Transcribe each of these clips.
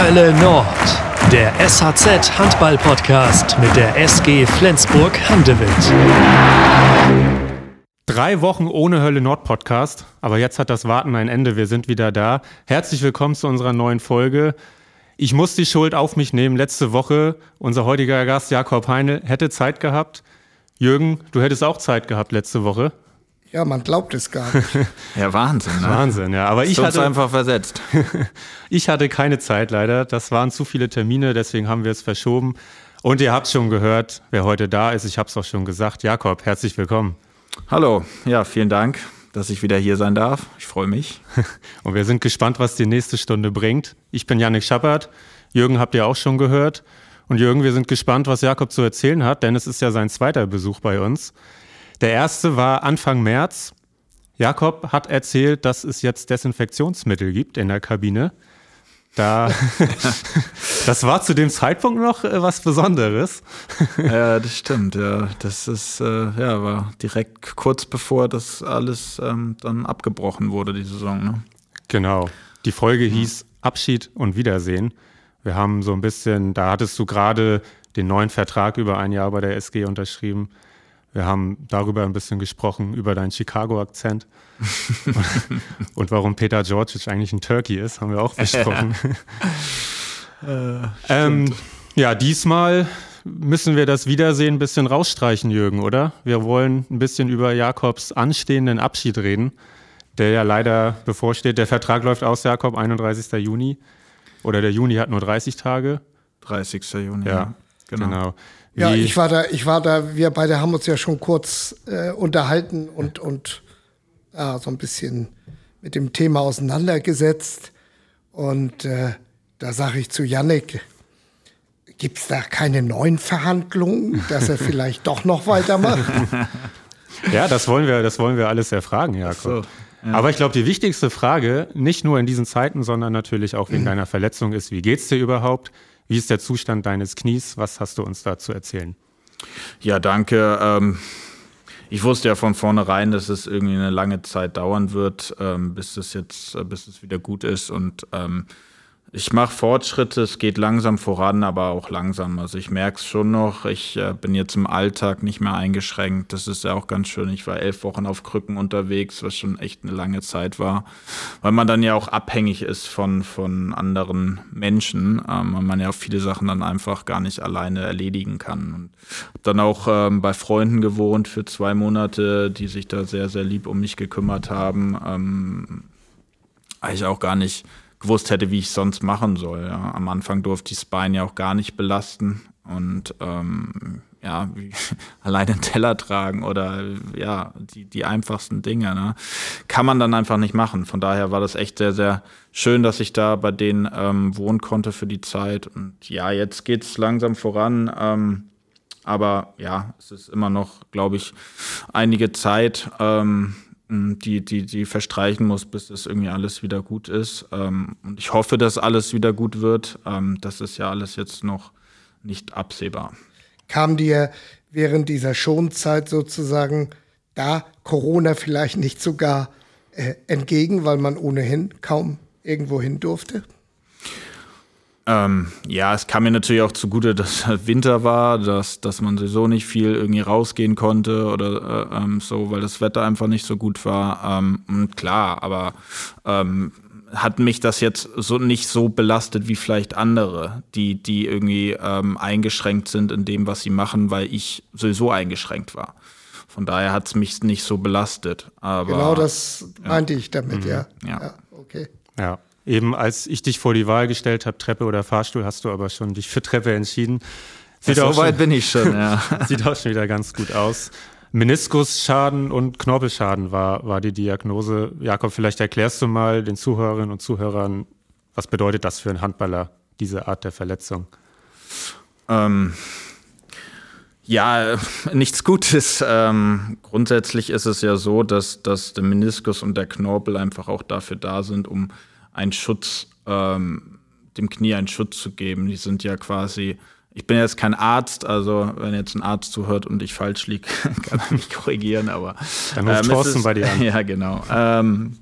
Hölle Nord, der SHZ Handball Podcast mit der SG Flensburg Handewitt. Drei Wochen ohne Hölle Nord Podcast, aber jetzt hat das Warten ein Ende. Wir sind wieder da. Herzlich willkommen zu unserer neuen Folge. Ich muss die Schuld auf mich nehmen. Letzte Woche, unser heutiger Gast Jakob Heinl hätte Zeit gehabt. Jürgen, du hättest auch Zeit gehabt letzte Woche. Ja, man glaubt es gar nicht. ja, Wahnsinn. Ne? Wahnsinn, ja. Aber ich hatte einfach versetzt. ich hatte keine Zeit leider. Das waren zu viele Termine, deswegen haben wir es verschoben. Und ihr habt schon gehört, wer heute da ist. Ich habe es auch schon gesagt. Jakob, herzlich willkommen. Hallo, ja, vielen Dank, dass ich wieder hier sein darf. Ich freue mich. Und wir sind gespannt, was die nächste Stunde bringt. Ich bin Janik Schappert. Jürgen habt ihr auch schon gehört. Und Jürgen, wir sind gespannt, was Jakob zu erzählen hat, denn es ist ja sein zweiter Besuch bei uns. Der erste war Anfang März. Jakob hat erzählt, dass es jetzt Desinfektionsmittel gibt in der Kabine. Da, das war zu dem Zeitpunkt noch äh, was Besonderes. ja, das stimmt. Ja, das ist äh, ja war direkt kurz bevor das alles ähm, dann abgebrochen wurde die Saison. Ne? Genau. Die Folge hieß Abschied und Wiedersehen. Wir haben so ein bisschen, da hattest du gerade den neuen Vertrag über ein Jahr bei der SG unterschrieben. Wir haben darüber ein bisschen gesprochen, über deinen Chicago-Akzent und warum Peter Georgic eigentlich ein Turkey ist, haben wir auch besprochen. äh, ähm, ja, diesmal müssen wir das Wiedersehen ein bisschen rausstreichen, Jürgen, oder? Wir wollen ein bisschen über Jakobs anstehenden Abschied reden, der ja leider bevorsteht. Der Vertrag läuft aus, Jakob, 31. Juni. Oder der Juni hat nur 30 Tage. 30. Juni, ja. genau. genau. Ja, ich war da, ich war da, wir beide haben uns ja schon kurz äh, unterhalten und, und ja, so ein bisschen mit dem Thema auseinandergesetzt. Und äh, da sage ich zu Yannick, gibt es da keine neuen Verhandlungen, dass er vielleicht doch noch weitermacht? Ja, das wollen wir, das wollen wir alles erfragen, Jakob. So, ja. Aber ich glaube, die wichtigste Frage, nicht nur in diesen Zeiten, sondern natürlich auch wegen mhm. deiner Verletzung ist, wie geht's dir überhaupt? Wie ist der Zustand deines Knies? Was hast du uns da zu erzählen? Ja, danke. Ähm, ich wusste ja von vornherein, dass es irgendwie eine lange Zeit dauern wird, ähm, bis es jetzt, äh, bis es wieder gut ist. Und ähm, ich mache Fortschritte, es geht langsam voran, aber auch langsam. Also ich merke es schon noch, ich äh, bin jetzt im Alltag nicht mehr eingeschränkt. Das ist ja auch ganz schön. Ich war elf Wochen auf Krücken unterwegs, was schon echt eine lange Zeit war, weil man dann ja auch abhängig ist von, von anderen Menschen, ähm, weil man ja auch viele Sachen dann einfach gar nicht alleine erledigen kann. Und dann auch ähm, bei Freunden gewohnt für zwei Monate, die sich da sehr, sehr lieb um mich gekümmert haben. Ähm, eigentlich auch gar nicht gewusst hätte, wie ich sonst machen soll. Ja. Am Anfang durfte ich Bein ja auch gar nicht belasten und ähm, ja, wie, alleine einen Teller tragen oder ja, die, die einfachsten Dinge, ne, kann man dann einfach nicht machen. Von daher war das echt sehr, sehr schön, dass ich da bei denen ähm, wohnen konnte für die Zeit. Und ja, jetzt geht es langsam voran. Ähm, aber ja, es ist immer noch, glaube ich, einige Zeit. Ähm, die, die, die verstreichen muss, bis es irgendwie alles wieder gut ist. Ähm, und ich hoffe, dass alles wieder gut wird. Ähm, das ist ja alles jetzt noch nicht absehbar. Kam dir während dieser Schonzeit sozusagen da Corona vielleicht nicht sogar äh, entgegen, weil man ohnehin kaum irgendwo hin durfte? Ähm, ja, es kam mir natürlich auch zugute, dass Winter war, dass, dass man sowieso nicht viel irgendwie rausgehen konnte oder äh, ähm, so, weil das Wetter einfach nicht so gut war. Ähm, klar, aber ähm, hat mich das jetzt so nicht so belastet wie vielleicht andere, die, die irgendwie ähm, eingeschränkt sind in dem, was sie machen, weil ich sowieso eingeschränkt war. Von daher hat es mich nicht so belastet. Aber, genau das meinte ja. ich damit, mhm. ja. ja. Ja, okay. Ja. Eben als ich dich vor die Wahl gestellt habe, Treppe oder Fahrstuhl, hast du aber schon dich für Treppe entschieden. Sieht so weit bin ich schon, ja. sieht auch schon wieder ganz gut aus. Meniskusschaden und Knorpelschaden war, war die Diagnose. Jakob, vielleicht erklärst du mal den Zuhörerinnen und Zuhörern, was bedeutet das für einen Handballer, diese Art der Verletzung? Ähm, ja, nichts Gutes. Ähm, grundsätzlich ist es ja so, dass, dass der Meniskus und der Knorpel einfach auch dafür da sind, um einen Schutz, ähm, dem Knie einen Schutz zu geben. Die sind ja quasi, ich bin jetzt kein Arzt, also wenn jetzt ein Arzt zuhört und ich falsch liege, kann er mich korrigieren, aber. Dann ruft ähm, Thorsten bei dir an. Ja, genau. Ähm,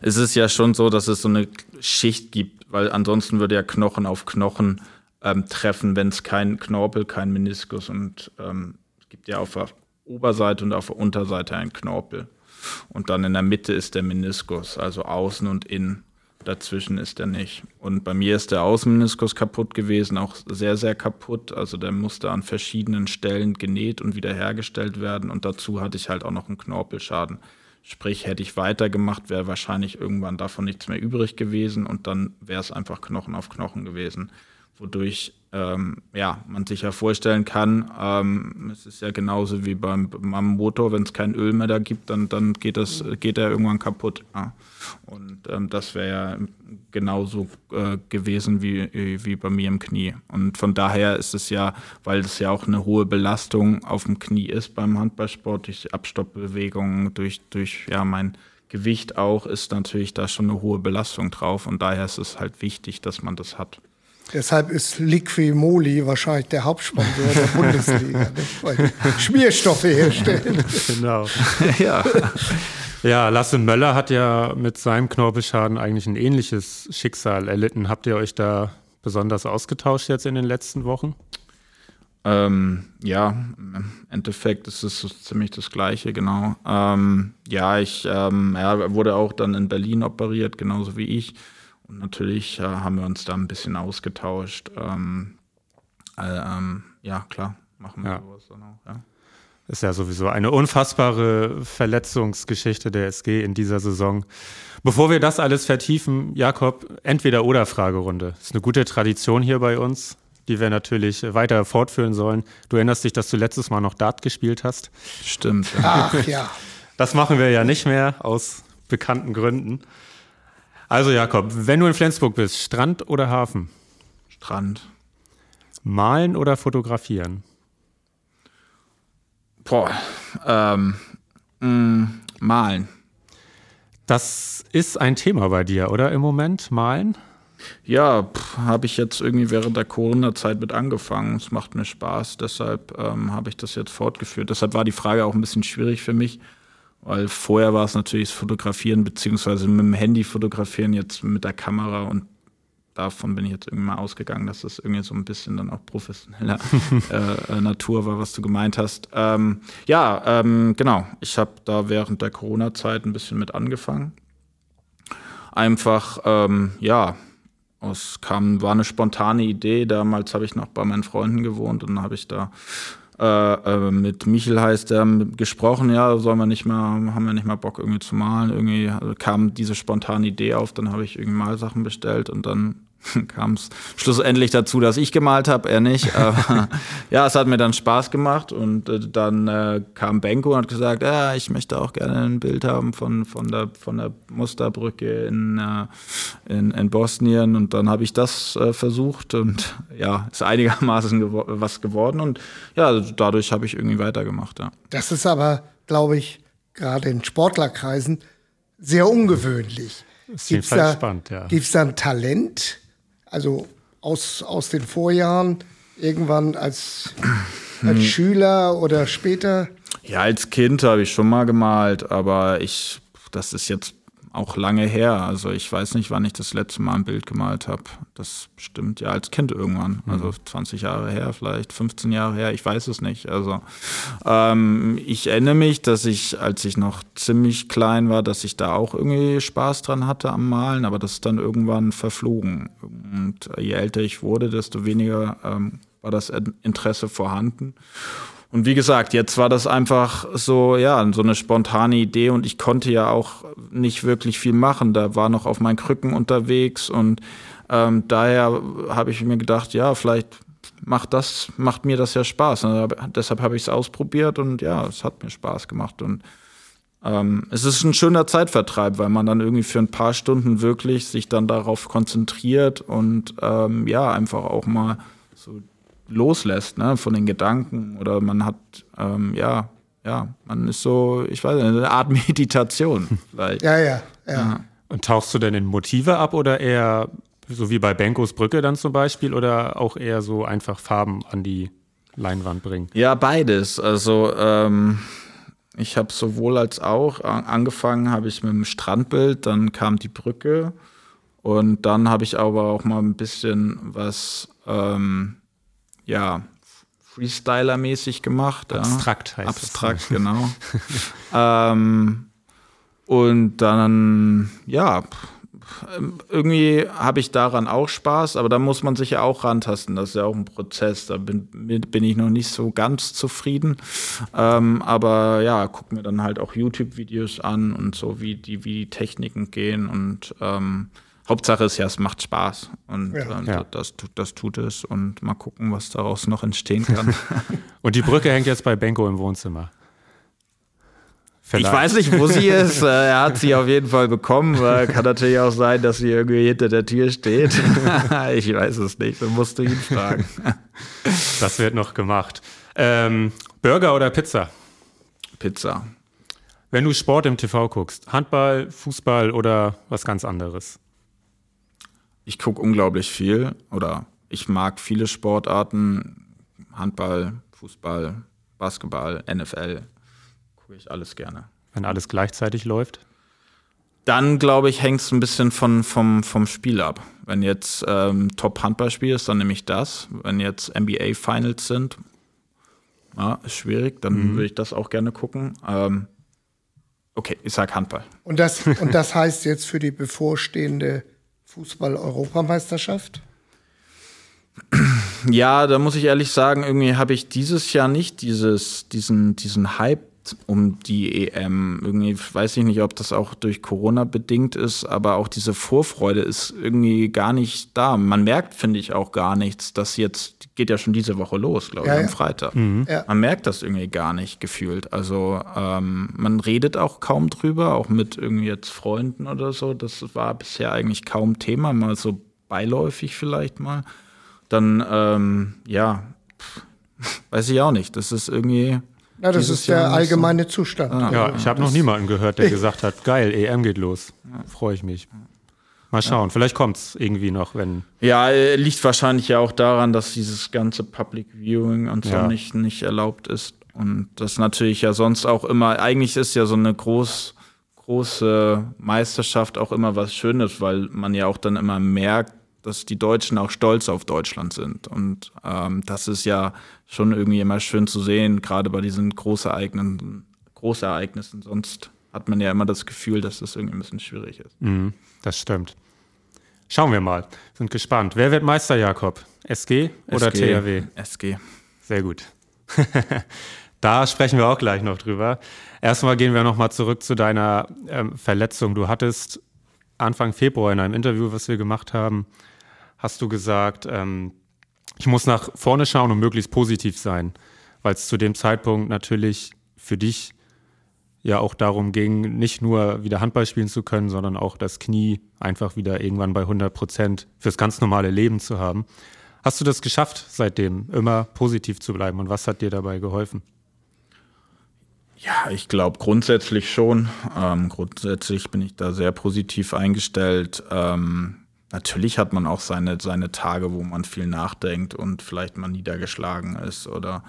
es ist ja schon so, dass es so eine Schicht gibt, weil ansonsten würde ja Knochen auf Knochen ähm, treffen, wenn es kein Knorpel, kein Meniskus und ähm, es gibt ja auf der Oberseite und auf der Unterseite einen Knorpel. Und dann in der Mitte ist der Meniskus, also außen und innen. Dazwischen ist er nicht. Und bei mir ist der Außenmeniskus kaputt gewesen, auch sehr, sehr kaputt. Also der musste an verschiedenen Stellen genäht und wiederhergestellt werden. Und dazu hatte ich halt auch noch einen Knorpelschaden. Sprich, hätte ich weitergemacht, wäre wahrscheinlich irgendwann davon nichts mehr übrig gewesen und dann wäre es einfach Knochen auf Knochen gewesen wodurch ähm, ja, man sich ja vorstellen kann, ähm, es ist ja genauso wie beim, beim Motor, wenn es kein Öl mehr da gibt, dann, dann geht, das, geht er irgendwann kaputt. Ja. Und ähm, das wäre ja genauso äh, gewesen wie, wie bei mir im Knie. Und von daher ist es ja, weil es ja auch eine hohe Belastung auf dem Knie ist beim Handballsport, durch Abstoppbewegungen, durch, durch ja, mein Gewicht auch, ist natürlich da schon eine hohe Belastung drauf. Und daher ist es halt wichtig, dass man das hat. Deshalb ist Liquimoli wahrscheinlich der Hauptsponsor der Bundesliga, nicht? weil Schmierstoffe herstellen. Genau. ja. Ja, Lasse Möller hat ja mit seinem Knorpelschaden eigentlich ein ähnliches Schicksal erlitten. Habt ihr euch da besonders ausgetauscht jetzt in den letzten Wochen? Ähm, ja, im Endeffekt ist es so ziemlich das Gleiche, genau. Ähm, ja, ich, ähm, er wurde auch dann in Berlin operiert, genauso wie ich. Und natürlich äh, haben wir uns da ein bisschen ausgetauscht. Ähm, äh, ähm, ja, klar, machen wir ja. sowas dann auch, ja. Ist ja sowieso eine unfassbare Verletzungsgeschichte der SG in dieser Saison. Bevor wir das alles vertiefen, Jakob, entweder oder Fragerunde. Das ist eine gute Tradition hier bei uns, die wir natürlich weiter fortführen sollen. Du erinnerst dich, dass du letztes Mal noch Dart gespielt hast. Stimmt. Ach ja. Das machen wir ja nicht mehr aus bekannten Gründen. Also Jakob, wenn du in Flensburg bist, Strand oder Hafen? Strand. Malen oder fotografieren? Boah, ähm, mh, mm, malen. Das ist ein Thema bei dir, oder im Moment? Malen? Ja, habe ich jetzt irgendwie während der Corona-Zeit mit angefangen. Es macht mir Spaß, deshalb ähm, habe ich das jetzt fortgeführt. Deshalb war die Frage auch ein bisschen schwierig für mich, weil vorher war es natürlich das Fotografieren, beziehungsweise mit dem Handy fotografieren, jetzt mit der Kamera und davon bin ich jetzt irgendwie mal ausgegangen, dass das irgendwie so ein bisschen dann auch professioneller äh, äh, Natur war, was du gemeint hast. Ähm, ja, ähm, genau. Ich habe da während der Corona-Zeit ein bisschen mit angefangen. Einfach, ähm, ja, es kam, war eine spontane Idee. Damals habe ich noch bei meinen Freunden gewohnt und dann habe ich da äh, äh, mit Michel heißt er gesprochen, ja, sollen wir nicht mal, haben wir nicht mal Bock irgendwie zu malen. Irgendwie also kam diese spontane Idee auf, dann habe ich irgendwie Malsachen bestellt und dann kam es schlussendlich dazu, dass ich gemalt habe, er nicht. Aber ja, es hat mir dann Spaß gemacht und äh, dann äh, kam Benko und hat gesagt, ja, ich möchte auch gerne ein Bild haben von, von, der, von der Musterbrücke in, äh, in, in Bosnien und dann habe ich das äh, versucht und ja, ist einigermaßen gewo was geworden und ja, dadurch habe ich irgendwie weitergemacht. Ja. Das ist aber, glaube ich, gerade in Sportlerkreisen sehr ungewöhnlich. Gibt es da, spannend, ja. Gibt's da ein Talent? Also aus, aus den Vorjahren, irgendwann als, als hm. Schüler oder später? Ja, als Kind habe ich schon mal gemalt, aber ich, das ist jetzt auch lange her. Also ich weiß nicht, wann ich das letzte Mal ein Bild gemalt habe. Das stimmt ja als Kind irgendwann. Mhm. Also 20 Jahre her, vielleicht 15 Jahre her, ich weiß es nicht. Also ähm, ich erinnere mich, dass ich, als ich noch ziemlich klein war, dass ich da auch irgendwie Spaß dran hatte am Malen, aber das ist dann irgendwann verflogen. Und je älter ich wurde, desto weniger ähm, war das Interesse vorhanden. Und wie gesagt, jetzt war das einfach so, ja, so eine spontane Idee und ich konnte ja auch nicht wirklich viel machen. Da war noch auf meinen Krücken unterwegs und ähm, daher habe ich mir gedacht, ja, vielleicht macht das, macht mir das ja Spaß. Und deshalb habe ich es ausprobiert und ja, es hat mir Spaß gemacht und ähm, es ist ein schöner Zeitvertreib, weil man dann irgendwie für ein paar Stunden wirklich sich dann darauf konzentriert und ähm, ja, einfach auch mal so loslässt, ne, von den Gedanken oder man hat, ähm, ja, ja, man ist so, ich weiß nicht, eine Art Meditation vielleicht. ja, ja, ja, ja. Und tauchst du denn in Motive ab oder eher so wie bei Benkos Brücke dann zum Beispiel oder auch eher so einfach Farben an die Leinwand bringen? Ja, beides. Also ähm, ich habe sowohl als auch angefangen, habe ich mit dem Strandbild, dann kam die Brücke Und dann habe ich aber auch mal ein bisschen was, ähm, ja, Freestyler-mäßig gemacht. Abstrakt ja. heißt Abstrakt, das. genau. ähm, und dann, ja, irgendwie habe ich daran auch Spaß, aber da muss man sich ja auch rantasten. Das ist ja auch ein Prozess. Da bin, bin ich noch nicht so ganz zufrieden. Ähm, aber ja, gucke mir dann halt auch YouTube-Videos an und so, wie die, wie die Techniken gehen. Und ähm, Hauptsache ist ja, es macht Spaß. Und ja. Ähm, ja. Das, das tut es. Und mal gucken, was daraus noch entstehen kann. und die Brücke hängt jetzt bei Benko im Wohnzimmer. Vielleicht. Ich weiß nicht, wo sie ist. Äh, er hat sie auf jeden Fall bekommen. Kann natürlich auch sein, dass sie irgendwie hinter der Tür steht. ich weiß es nicht. Dann musst du ihn fragen. Das wird noch gemacht. Ähm, Burger oder Pizza? Pizza. Wenn du Sport im TV guckst, Handball, Fußball oder was ganz anderes? Ich gucke unglaublich viel oder ich mag viele Sportarten. Handball, Fußball, Basketball, NFL gucke ich alles gerne. Wenn alles gleichzeitig läuft? Dann, glaube ich, hängt es ein bisschen von, vom, vom Spiel ab. Wenn jetzt ähm, Top-Handballspiel ist, dann nehme ich das. Wenn jetzt NBA-Finals sind, ja, ist schwierig, dann mhm. würde ich das auch gerne gucken. Ähm, okay, ich sage Handball. Und das, und das heißt jetzt für die bevorstehende Fußball-Europameisterschaft? Ja, da muss ich ehrlich sagen, irgendwie habe ich dieses Jahr nicht dieses, diesen, diesen Hype um die EM. Irgendwie weiß ich nicht, ob das auch durch Corona bedingt ist, aber auch diese Vorfreude ist irgendwie gar nicht da. Man merkt, finde ich, auch gar nichts. Das jetzt geht ja schon diese Woche los, glaube ich, ja, am Freitag. Mhm. Ja. Man merkt das irgendwie gar nicht gefühlt. Also ähm, man redet auch kaum drüber, auch mit irgendwie jetzt Freunden oder so. Das war bisher eigentlich kaum Thema, mal so beiläufig vielleicht mal. Dann, ähm, ja, weiß ich auch nicht. Das ist irgendwie ja, das ist der allgemeine so. Zustand. Ah, ja, ich habe noch niemanden gehört, der gesagt hat, geil, EM geht los. Freue ich mich. Mal schauen, ja. vielleicht kommt es irgendwie noch, wenn. Ja, äh, liegt wahrscheinlich ja auch daran, dass dieses ganze Public Viewing und so ja. nicht, nicht erlaubt ist. Und das natürlich ja sonst auch immer, eigentlich ist ja so eine groß, große Meisterschaft auch immer was Schönes, weil man ja auch dann immer merkt, dass die Deutschen auch stolz auf Deutschland sind. Und ähm, das ist ja schon irgendwie immer schön zu sehen, gerade bei diesen Großereignissen, Großereignissen. Sonst hat man ja immer das Gefühl, dass das irgendwie ein bisschen schwierig ist. Mhm, das stimmt. Schauen wir mal. Sind gespannt. Wer wird Meister, Jakob? SG oder SG, THW? SG. Sehr gut. da sprechen wir auch gleich noch drüber. Erstmal gehen wir nochmal zurück zu deiner ähm, Verletzung. Du hattest Anfang Februar in einem Interview, was wir gemacht haben, hast du gesagt, ähm, ich muss nach vorne schauen und möglichst positiv sein, weil es zu dem Zeitpunkt natürlich für dich ja auch darum ging, nicht nur wieder Handball spielen zu können, sondern auch das Knie einfach wieder irgendwann bei 100 Prozent fürs ganz normale Leben zu haben. Hast du das geschafft, seitdem immer positiv zu bleiben und was hat dir dabei geholfen? Ja, ich glaube grundsätzlich schon. Ähm, grundsätzlich bin ich da sehr positiv eingestellt. Ähm, natürlich hat man auch seine, seine Tage, wo man viel nachdenkt und vielleicht mal niedergeschlagen ist oder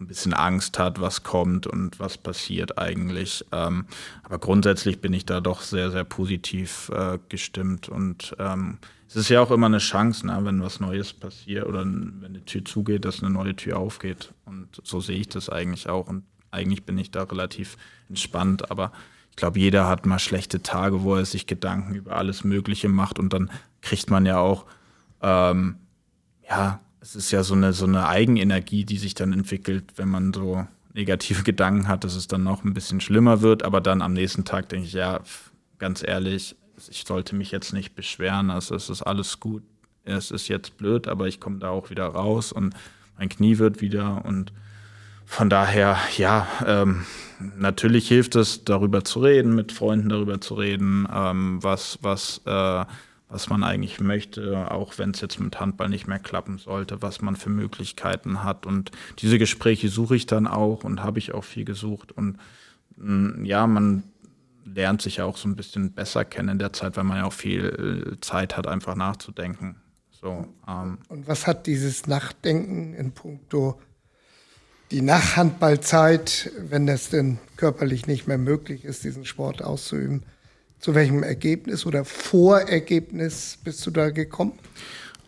ein bisschen Angst hat, was kommt und was passiert eigentlich. Ähm, aber grundsätzlich bin ich da doch sehr, sehr positiv äh, gestimmt. Und ähm, es ist ja auch immer eine Chance, ne, wenn was Neues passiert oder wenn eine Tür zugeht, dass eine neue Tür aufgeht. Und so sehe ich das eigentlich auch. Und eigentlich bin ich da relativ entspannt. Aber glaube, jeder hat mal schlechte Tage, wo er sich Gedanken über alles Mögliche macht und dann kriegt man ja auch, ähm, ja, es ist ja so eine, so eine Eigenenergie, die sich dann entwickelt, wenn man so negative Gedanken hat, dass es dann noch ein bisschen schlimmer wird. Aber dann am nächsten Tag denke ich, ja, ganz ehrlich, ich sollte mich jetzt nicht beschweren. Also es ist alles gut. Es ist jetzt blöd, aber ich komme da auch wieder raus und mein Knie wird wieder. Und von daher, ja, ähm, natürlich hilft es, darüber zu reden, mit Freunden darüber zu reden, ähm, was, was äh, was man eigentlich möchte, auch wenn es jetzt mit Handball nicht mehr klappen sollte, was man für Möglichkeiten hat. Und diese Gespräche suche ich dann auch und habe ich auch viel gesucht. Und mm, ja, man lernt sich ja auch so ein bisschen besser kennen in der Zeit, weil man ja auch viel äh, Zeit hat, einfach nachzudenken. So, ähm. Und was hat dieses Nachdenken in puncto die Nachhandballzeit, wenn das denn körperlich nicht mehr möglich ist, diesen Sport auszuüben, zu welchem Ergebnis oder Vorergebnis bist du da gekommen?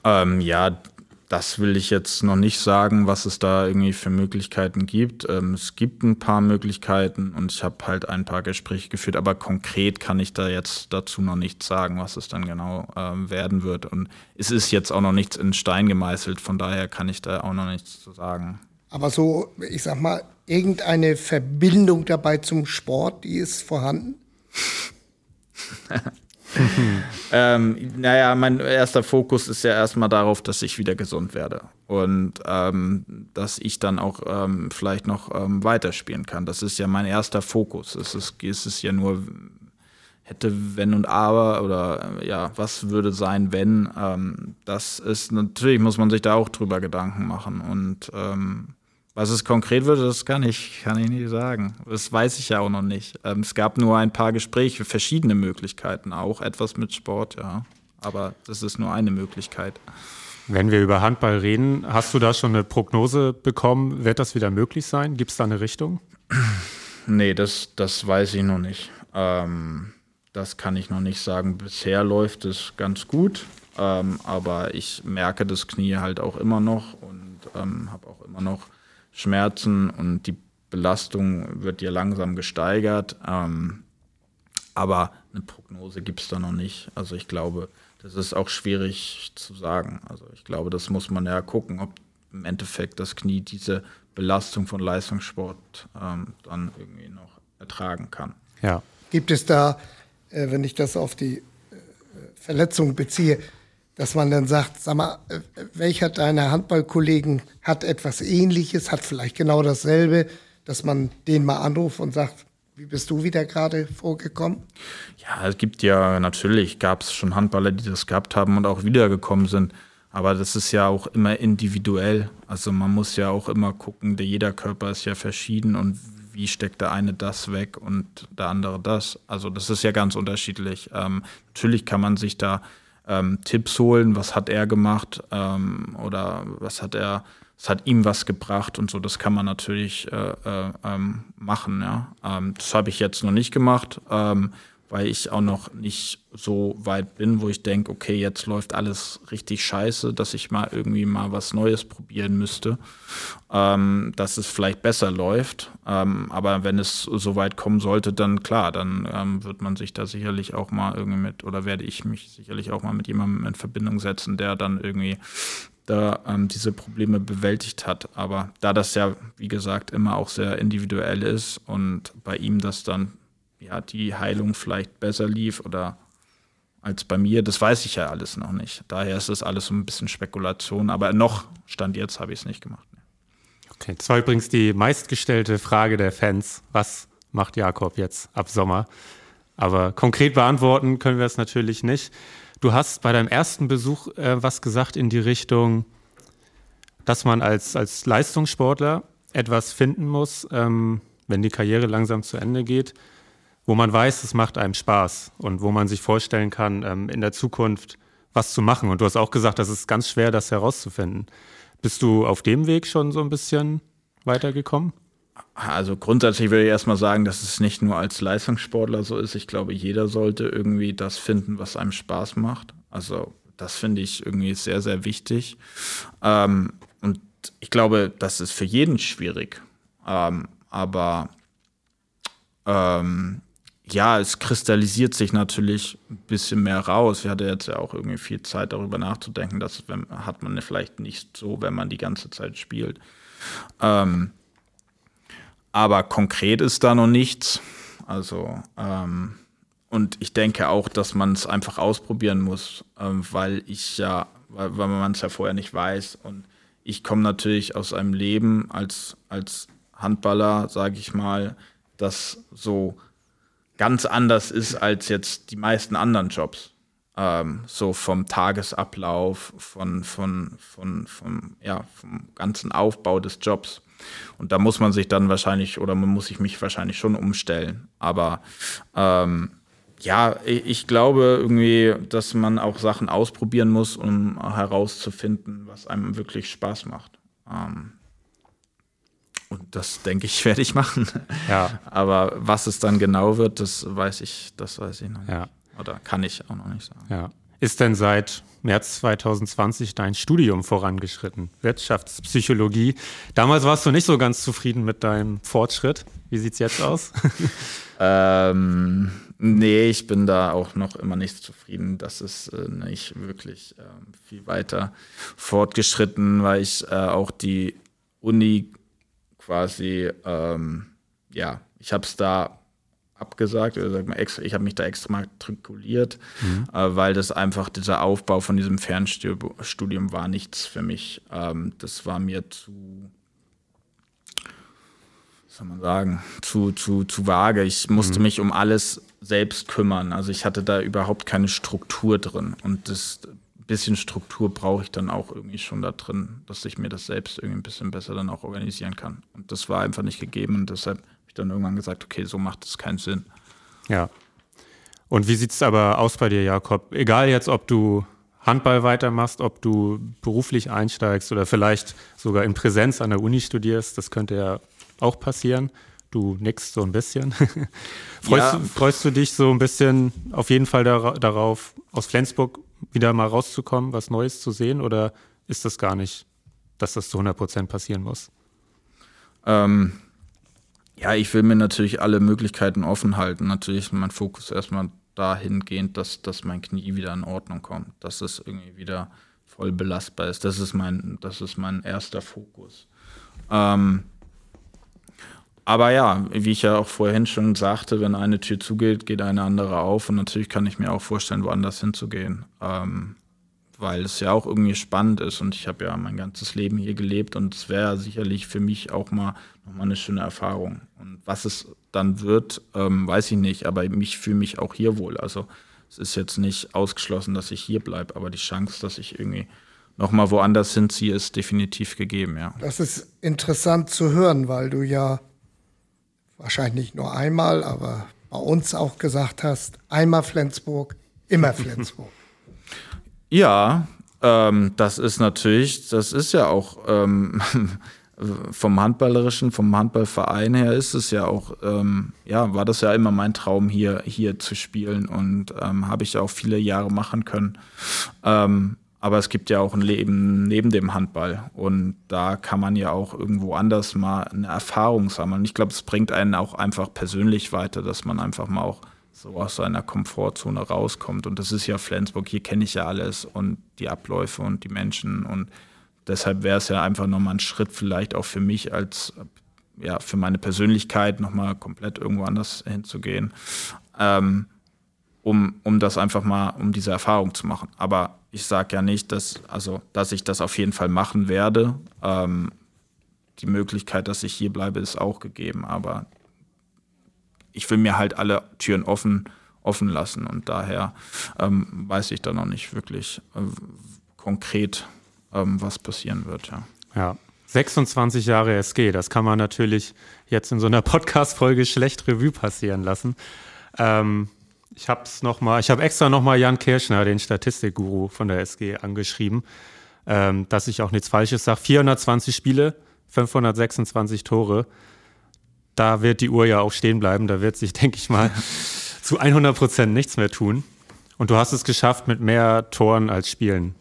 Ähm, ja, das will ich jetzt noch nicht sagen, was es da irgendwie für Möglichkeiten gibt. Ähm, es gibt ein paar Möglichkeiten und ich habe halt ein paar Gespräche geführt, aber konkret kann ich da jetzt dazu noch nichts sagen, was es dann genau ähm, werden wird. Und es ist jetzt auch noch nichts in Stein gemeißelt, von daher kann ich da auch noch nichts zu sagen. Aber so, ich sag mal, irgendeine Verbindung dabei zum Sport, die ist vorhanden? ähm, naja, mein erster Fokus ist ja erstmal darauf, dass ich wieder gesund werde und ähm, dass ich dann auch ähm, vielleicht noch ähm, weiterspielen kann. Das ist ja mein erster Fokus. Es ist, es ist ja nur hätte, wenn und aber oder ja, was würde sein, wenn. Ähm, das ist natürlich, muss man sich da auch drüber Gedanken machen und ähm, was es konkret wird, das kann ich, kann ich nicht sagen. Das weiß ich ja auch noch nicht. Ähm, es gab nur ein paar Gespräche, verschiedene Möglichkeiten, auch etwas mit Sport, ja. Aber das ist nur eine Möglichkeit. Wenn wir über Handball reden, hast du da schon eine Prognose bekommen? Wird das wieder möglich sein? Gibt es da eine Richtung? Nee, das, das weiß ich noch nicht. Ähm, das kann ich noch nicht sagen. Bisher läuft es ganz gut, ähm, aber ich merke das Knie halt auch immer noch und ähm, habe auch immer noch Schmerzen und die Belastung wird ja langsam gesteigert. Ähm, aber eine Prognose gibt es da noch nicht. Also ich glaube, das ist auch schwierig zu sagen. Also ich glaube, das muss man ja gucken, ob im Endeffekt das Knie diese Belastung von Leistungssport ähm, dann irgendwie noch ertragen kann. Ja. Gibt es da, äh, wenn ich das auf die äh, Verletzung beziehe, dass man dann sagt, sag mal, äh, welcher deiner Handballkollegen hat etwas ähnliches, hat vielleicht genau dasselbe, dass man den mal anruft und sagt, wie bist du wieder gerade vorgekommen? Ja, es gibt ja natürlich, gab es schon Handballer, die das gehabt haben und auch wiedergekommen sind. Aber das ist ja auch immer individuell. Also man muss ja auch immer gucken, jeder Körper ist ja verschieden und wie steckt der eine das weg und der andere das. Also das ist ja ganz unterschiedlich. Ähm, natürlich kann man sich da ähm, Tipps holen, was hat er gemacht ähm, oder was hat er, es hat ihm was gebracht und so, das kann man natürlich äh, äh, ähm, machen. Ja? Ähm, das habe ich jetzt noch nicht gemacht, ähm, weil ich auch noch nicht so weit bin, wo ich denke, okay, jetzt läuft alles richtig scheiße, dass ich mal irgendwie mal was Neues probieren müsste, ähm, dass es vielleicht besser läuft. Ähm, aber wenn es so weit kommen sollte, dann klar, dann ähm, wird man sich da sicherlich auch mal irgendwie mit, oder werde ich mich sicherlich auch mal mit jemandem in Verbindung setzen, der dann irgendwie da ähm, diese Probleme bewältigt hat. Aber da das ja, wie gesagt, immer auch sehr individuell ist und bei ihm das dann ja, die Heilung vielleicht besser lief oder als bei mir, das weiß ich ja alles noch nicht. Daher ist das alles so ein bisschen Spekulation, aber noch, Stand jetzt, habe ich es nicht gemacht. Okay, das war übrigens die meistgestellte Frage der Fans. Was macht Jakob jetzt ab Sommer? Aber konkret beantworten können wir es natürlich nicht. Du hast bei deinem ersten Besuch äh, was gesagt in die Richtung, dass man als, als Leistungssportler etwas finden muss, ähm, wenn die Karriere langsam zu Ende geht, wo man weiß, es macht einem Spaß und wo man sich vorstellen kann, ähm, in der Zukunft was zu machen. Und du hast auch gesagt, das ist ganz schwer, das herauszufinden. Bist du auf dem Weg schon so ein bisschen weitergekommen? Also grundsätzlich würde ich erstmal sagen, dass es nicht nur als Leistungssportler so ist. Ich glaube, jeder sollte irgendwie das finden, was einem Spaß macht. Also das finde ich irgendwie sehr, sehr wichtig. Ähm, und ich glaube, das ist für jeden schwierig. Ähm, aber ähm, ja, es kristallisiert sich natürlich ein bisschen mehr raus. Ich hatte jetzt ja auch irgendwie viel Zeit darüber nachzudenken. Das hat man vielleicht nicht so, wenn man die ganze Zeit spielt. Ähm, aber konkret ist da noch nichts. Also, ähm, und ich denke auch, dass man es einfach ausprobieren muss, ähm, weil ich ja, weil, weil man es ja vorher nicht weiß. Und ich komme natürlich aus einem Leben als, als Handballer, sage ich mal, das so ganz anders ist als jetzt die meisten anderen Jobs. Ähm, so vom Tagesablauf, von, von, von, von, ja, vom ganzen Aufbau des Jobs. Und da muss man sich dann wahrscheinlich oder man muss sich mich wahrscheinlich schon umstellen. Aber ähm, ja, ich glaube irgendwie, dass man auch Sachen ausprobieren muss, um herauszufinden, was einem wirklich Spaß macht. Ähm, und das denke ich, werde ich machen. Ja. Aber was es dann genau wird, das weiß ich, das weiß ich noch nicht. Ja. Oder kann ich auch noch nicht sagen. Ja. Ist denn seit März 2020 dein Studium vorangeschritten? Wirtschaftspsychologie. Damals warst du nicht so ganz zufrieden mit deinem Fortschritt. Wie sieht es jetzt aus? ähm, nee, ich bin da auch noch immer nicht zufrieden. Das ist äh, nicht wirklich äh, viel weiter fortgeschritten, weil ich äh, auch die Uni quasi, ähm, ja, ich habe es da abgesagt, oder sag mal, ich habe mich da extra matrikuliert, mhm. äh, weil das einfach dieser Aufbau von diesem Fernstudium war nichts für mich. Ähm, das war mir zu, was soll man sagen, zu, zu, zu vage. Ich musste mhm. mich um alles selbst kümmern. Also ich hatte da überhaupt keine Struktur drin. Und das bisschen Struktur brauche ich dann auch irgendwie schon da drin, dass ich mir das selbst irgendwie ein bisschen besser dann auch organisieren kann. Und das war einfach nicht gegeben und deshalb habe ich dann irgendwann gesagt, okay, so macht es keinen Sinn. Ja. Und wie sieht es aber aus bei dir, Jakob? Egal jetzt, ob du Handball weitermachst, ob du beruflich einsteigst oder vielleicht sogar in Präsenz an der Uni studierst, das könnte ja auch passieren. Du nickst so ein bisschen. freust, ja. du, freust, du, dich so ein bisschen auf jeden Fall darauf, aus Flensburg wieder mal rauszukommen, was Neues zu sehen? Oder ist das gar nicht, dass das zu 100 Prozent passieren muss? Ähm, ja, ich will mir natürlich alle Möglichkeiten offen halten. Natürlich ist mein Fokus erstmal dahingehend, dass, dass mein Knie wieder in Ordnung kommt, dass es irgendwie wieder voll belastbar ist. Das ist mein, das ist mein erster Fokus. Ähm, aber ja, wie ich ja auch vorhin schon sagte, wenn eine Tür zugeht, geht eine andere auf. Und natürlich kann ich mir auch vorstellen, woanders hinzugehen. Ähm, weil es ja auch irgendwie spannend ist. Und ich habe ja mein ganzes Leben hier gelebt und es wäre sicherlich für mich auch mal nochmal eine schöne Erfahrung. Und was es dann wird, ähm, weiß ich nicht. Aber ich fühle mich auch hier wohl. Also es ist jetzt nicht ausgeschlossen, dass ich hier bleibe, aber die Chance, dass ich irgendwie nochmal woanders hinziehe, ist definitiv gegeben, ja. Das ist interessant zu hören, weil du ja wahrscheinlich nicht nur einmal, aber bei uns auch gesagt hast, einmal Flensburg, immer Flensburg. Ja, ähm, das ist natürlich, das ist ja auch ähm, vom Handballerischen, vom Handballverein her ist es ja auch, ähm, ja, war das ja immer mein Traum, hier, hier zu spielen und ähm, habe ich auch viele Jahre machen können. Aber es gibt ja auch ein Leben neben dem Handball. Und da kann man ja auch irgendwo anders mal eine Erfahrung sammeln. Ich glaube, es bringt einen auch einfach persönlich weiter, dass man einfach mal auch so aus seiner Komfortzone rauskommt. Und das ist ja Flensburg, hier kenne ich ja alles und die Abläufe und die Menschen. Und deshalb wäre es ja einfach nochmal ein Schritt vielleicht auch für mich als, ja, für meine Persönlichkeit nochmal komplett irgendwo anders hinzugehen. Ähm, um, um das einfach mal, um diese Erfahrung zu machen. Aber ich sage ja nicht, dass, also, dass ich das auf jeden Fall machen werde. Ähm, die Möglichkeit, dass ich hier bleibe, ist auch gegeben. Aber ich will mir halt alle Türen offen, offen lassen. Und daher ähm, weiß ich da noch nicht wirklich äh, konkret, ähm, was passieren wird. Ja. ja. 26 Jahre SG, das kann man natürlich jetzt in so einer Podcast-Folge schlecht Revue passieren lassen. Ähm, ich habe es noch mal, ich habe extra noch mal Jan Kirschner, den Statistikguru von der SG, angeschrieben, ähm, dass ich auch nichts Falsches sage. 420 Spiele, 526 Tore. Da wird die Uhr ja auch stehen bleiben. Da wird sich, denke ich mal, zu 100 Prozent nichts mehr tun. Und du hast es geschafft, mit mehr Toren als Spielen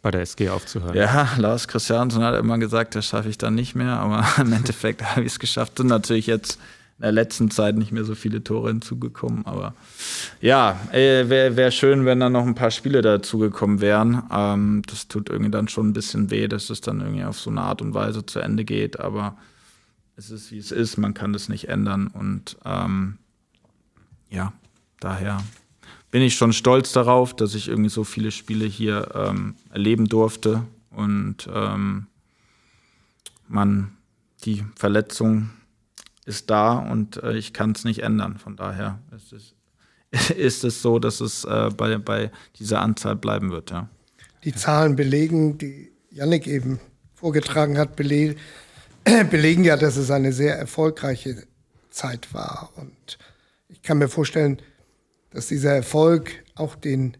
bei der SG aufzuhören. Ja, Lars Christiansen hat immer gesagt, das schaffe ich dann nicht mehr, aber im Endeffekt habe ich es geschafft. Und natürlich jetzt in der letzten Zeit nicht mehr so viele Tore hinzugekommen. Aber ja, wäre wär schön, wenn da noch ein paar Spiele dazugekommen wären. Ähm, das tut irgendwie dann schon ein bisschen weh, dass es dann irgendwie auf so eine Art und Weise zu Ende geht. Aber es ist, wie es ist. Man kann das nicht ändern. Und ähm, ja, daher bin ich schon stolz darauf, dass ich irgendwie so viele Spiele hier ähm, erleben durfte und ähm, man die Verletzung ist da und äh, ich kann es nicht ändern. Von daher ist es, ist es so, dass es äh, bei, bei dieser Anzahl bleiben wird. Ja. Die Zahlen belegen, die Yannick eben vorgetragen hat, bele belegen ja, dass es eine sehr erfolgreiche Zeit war. Und ich kann mir vorstellen, dass dieser Erfolg auch den,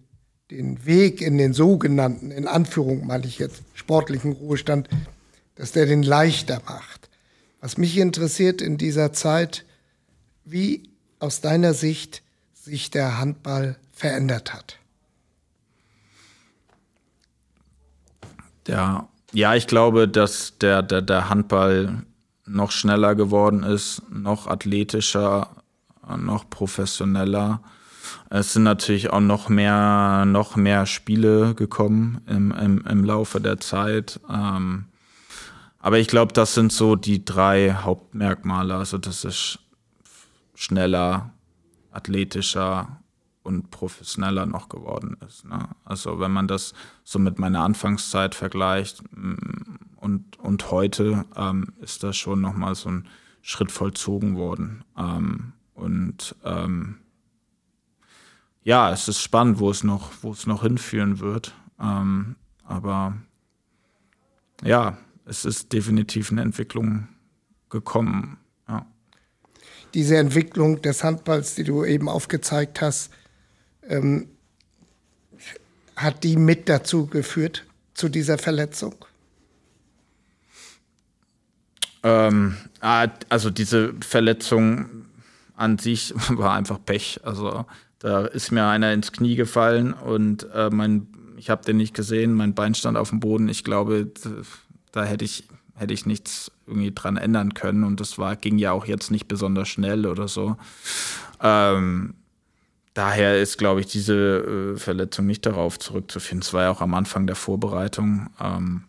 den Weg in den sogenannten, in Anführung meine ich jetzt, sportlichen Ruhestand, dass der den leichter macht. Was mich interessiert in dieser Zeit, wie aus deiner Sicht sich der Handball verändert hat. Ja, ja, ich glaube, dass der, der, der Handball noch schneller geworden ist, noch athletischer, noch professioneller. Es sind natürlich auch noch mehr, noch mehr Spiele gekommen im, im, im Laufe der Zeit. Ähm, aber ich glaube, das sind so die drei Hauptmerkmale. Also das ist schneller, athletischer und professioneller noch geworden ist. Ne? Also wenn man das so mit meiner Anfangszeit vergleicht mm, und, und heute, ähm, ist das schon nochmal so ein Schritt vollzogen worden. Ähm, und ähm, ja, es ist spannend, wo es noch, wo es noch hinführen wird. Ähm, aber ja, es ist definitiv eine Entwicklung gekommen. Ja. Diese Entwicklung des Handballs, die du eben aufgezeigt hast, ähm, hat die mit dazu geführt, zu dieser Verletzung? Ähm, ah, also diese Verletzung an sich war einfach Pech. Also da ist mir einer ins Knie gefallen und äh, mein, ich habe den nicht gesehen, mein Bein stand auf dem Boden. Ich glaube, da hätte ich, hätte ich nichts irgendwie dran ändern können und das war, ging ja auch jetzt nicht besonders schnell oder so. Ähm, daher ist, glaube ich, diese äh, Verletzung nicht darauf zurückzuführen. Es war ja auch am Anfang der Vorbereitung. Ähm,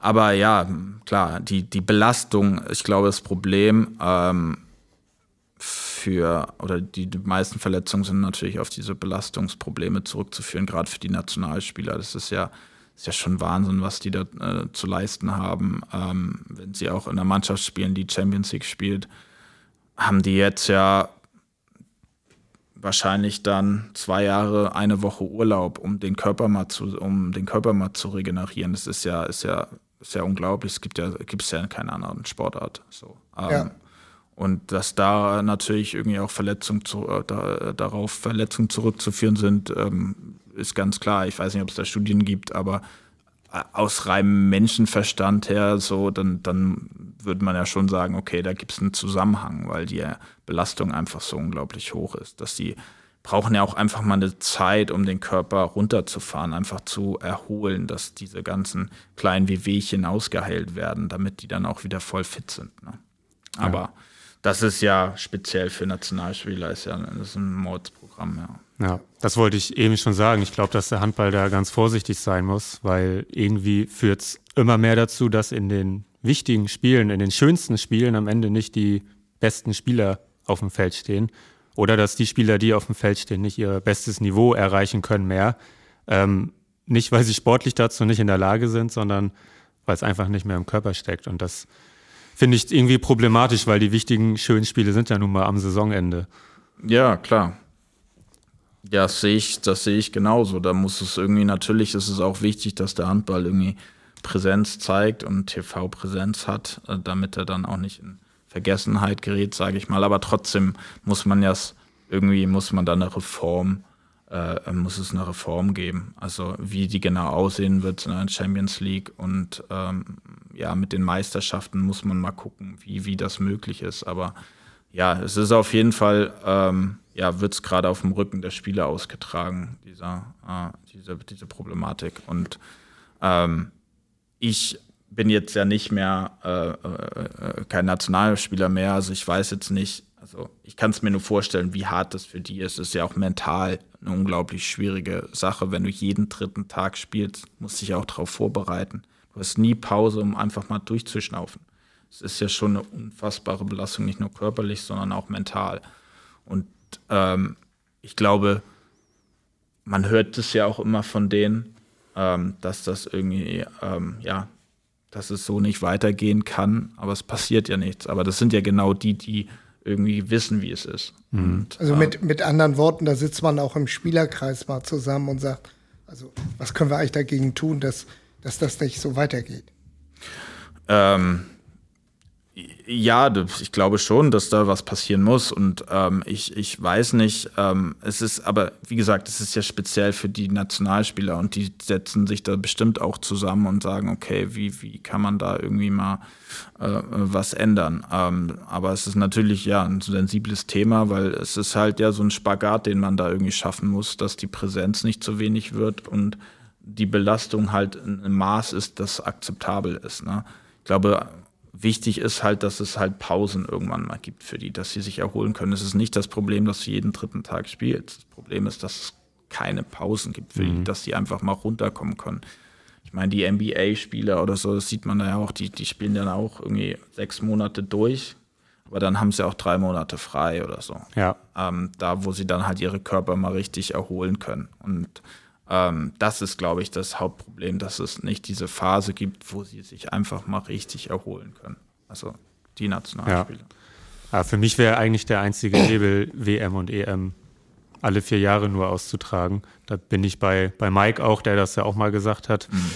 aber ja, klar, die, die Belastung, ich glaube, das Problem ähm, für, oder die, die meisten Verletzungen sind natürlich auf diese Belastungsprobleme zurückzuführen, gerade für die Nationalspieler. Das ist ja, ist ja schon Wahnsinn, was die da äh, zu leisten haben. Ähm, wenn sie auch in der Mannschaft spielen, die Champions League spielt, haben die jetzt ja wahrscheinlich dann zwei Jahre, eine Woche Urlaub, um den Körper mal zu, um den Körper mal zu regenerieren. Das ist ja, ist ja, ist ja unglaublich. Es gibt ja, gibt es ja in keiner anderen Sportart. So. Ähm, ja. Und dass da natürlich irgendwie auch Verletzungen zu, äh, da, darauf Verletzungen zurückzuführen sind, ähm, ist ganz klar. Ich weiß nicht, ob es da Studien gibt, aber äh, aus reinem Menschenverstand her, so, dann, dann würde man ja schon sagen, okay, da gibt es einen Zusammenhang, weil die Belastung einfach so unglaublich hoch ist, dass die brauchen ja auch einfach mal eine Zeit, um den Körper runterzufahren, einfach zu erholen, dass diese ganzen kleinen Wehwehchen ausgeheilt werden, damit die dann auch wieder voll fit sind. Ne? Aber ja. Das ist ja speziell für Nationalspieler, ist ja das ist ein Mordsprogramm, ja. Ja, das wollte ich eben schon sagen. Ich glaube, dass der Handball da ganz vorsichtig sein muss, weil irgendwie führt es immer mehr dazu, dass in den wichtigen Spielen, in den schönsten Spielen am Ende nicht die besten Spieler auf dem Feld stehen oder dass die Spieler, die auf dem Feld stehen, nicht ihr bestes Niveau erreichen können mehr. Ähm, nicht, weil sie sportlich dazu nicht in der Lage sind, sondern weil es einfach nicht mehr im Körper steckt. Und das finde ich irgendwie problematisch, weil die wichtigen, schönen Spiele sind ja nun mal am Saisonende. Ja, klar. Ja, das sehe ich, das sehe ich genauso. Da muss es irgendwie, natürlich ist es auch wichtig, dass der Handball irgendwie Präsenz zeigt und TV-Präsenz hat, äh, damit er dann auch nicht in Vergessenheit gerät, sage ich mal. Aber trotzdem muss man ja irgendwie, muss man da eine Reform, äh, muss es eine Reform geben. Also wie die genau aussehen wird in der Champions League und ähm, ja, mit den Meisterschaften muss man mal gucken, wie, wie das möglich ist. Aber ja, es ist auf jeden Fall, ähm, ja, wird es gerade auf dem Rücken der Spieler ausgetragen, dieser, äh, diese, diese Problematik. Und ähm, ich bin jetzt ja nicht mehr äh, äh, kein Nationalspieler mehr, also ich weiß jetzt nicht, also ich kann es mir nur vorstellen, wie hart das für die ist. Es ist ja auch mental eine unglaublich schwierige Sache, wenn du jeden dritten Tag spielst, musst dich auch darauf vorbereiten. Du hast nie Pause, um einfach mal durchzuschnaufen. Es ist ja schon eine unfassbare Belastung, nicht nur körperlich, sondern auch mental. Und ähm, ich glaube, man hört es ja auch immer von denen, ähm, dass das irgendwie, ähm, ja, dass es so nicht weitergehen kann, aber es passiert ja nichts. Aber das sind ja genau die, die irgendwie wissen, wie es ist. Mhm. Und, also mit, mit anderen Worten, da sitzt man auch im Spielerkreis mal zusammen und sagt, also was können wir eigentlich dagegen tun, dass, dass das nicht so weitergeht? Ähm, Ja, ich glaube schon, dass da was passieren muss. Und ähm, ich, ich weiß nicht, ähm, es ist aber, wie gesagt, es ist ja speziell für die Nationalspieler und die setzen sich da bestimmt auch zusammen und sagen, okay, wie, wie kann man da irgendwie mal äh, was ändern? Ähm, aber es ist natürlich ja ein sensibles Thema, weil es ist halt ja so ein Spagat, den man da irgendwie schaffen muss, dass die Präsenz nicht zu wenig wird und die Belastung halt ein Maß ist, das akzeptabel ist. Ne? Ich glaube, wichtig ist halt, dass es halt Pausen irgendwann mal gibt für die, dass sie sich erholen können. Es ist nicht das Problem, dass sie jeden dritten Tag spielt. Das Problem ist, dass es keine Pausen gibt für mhm. die, dass sie einfach mal runterkommen können. Ich meine, die NBA-Spieler oder so, das sieht man da ja auch, die, die spielen dann auch irgendwie sechs Monate durch, aber dann haben sie auch drei Monate frei oder so. Ja. Ähm, da, wo sie dann halt ihre Körper mal richtig erholen können. Und ähm, das ist, glaube ich, das Hauptproblem, dass es nicht diese Phase gibt, wo sie sich einfach mal richtig erholen können. Also die Nationalspieler. Ja. ja für mich wäre eigentlich der einzige Hebel WM und EM alle vier Jahre nur auszutragen. Da bin ich bei, bei Mike auch, der das ja auch mal gesagt hat. Mhm.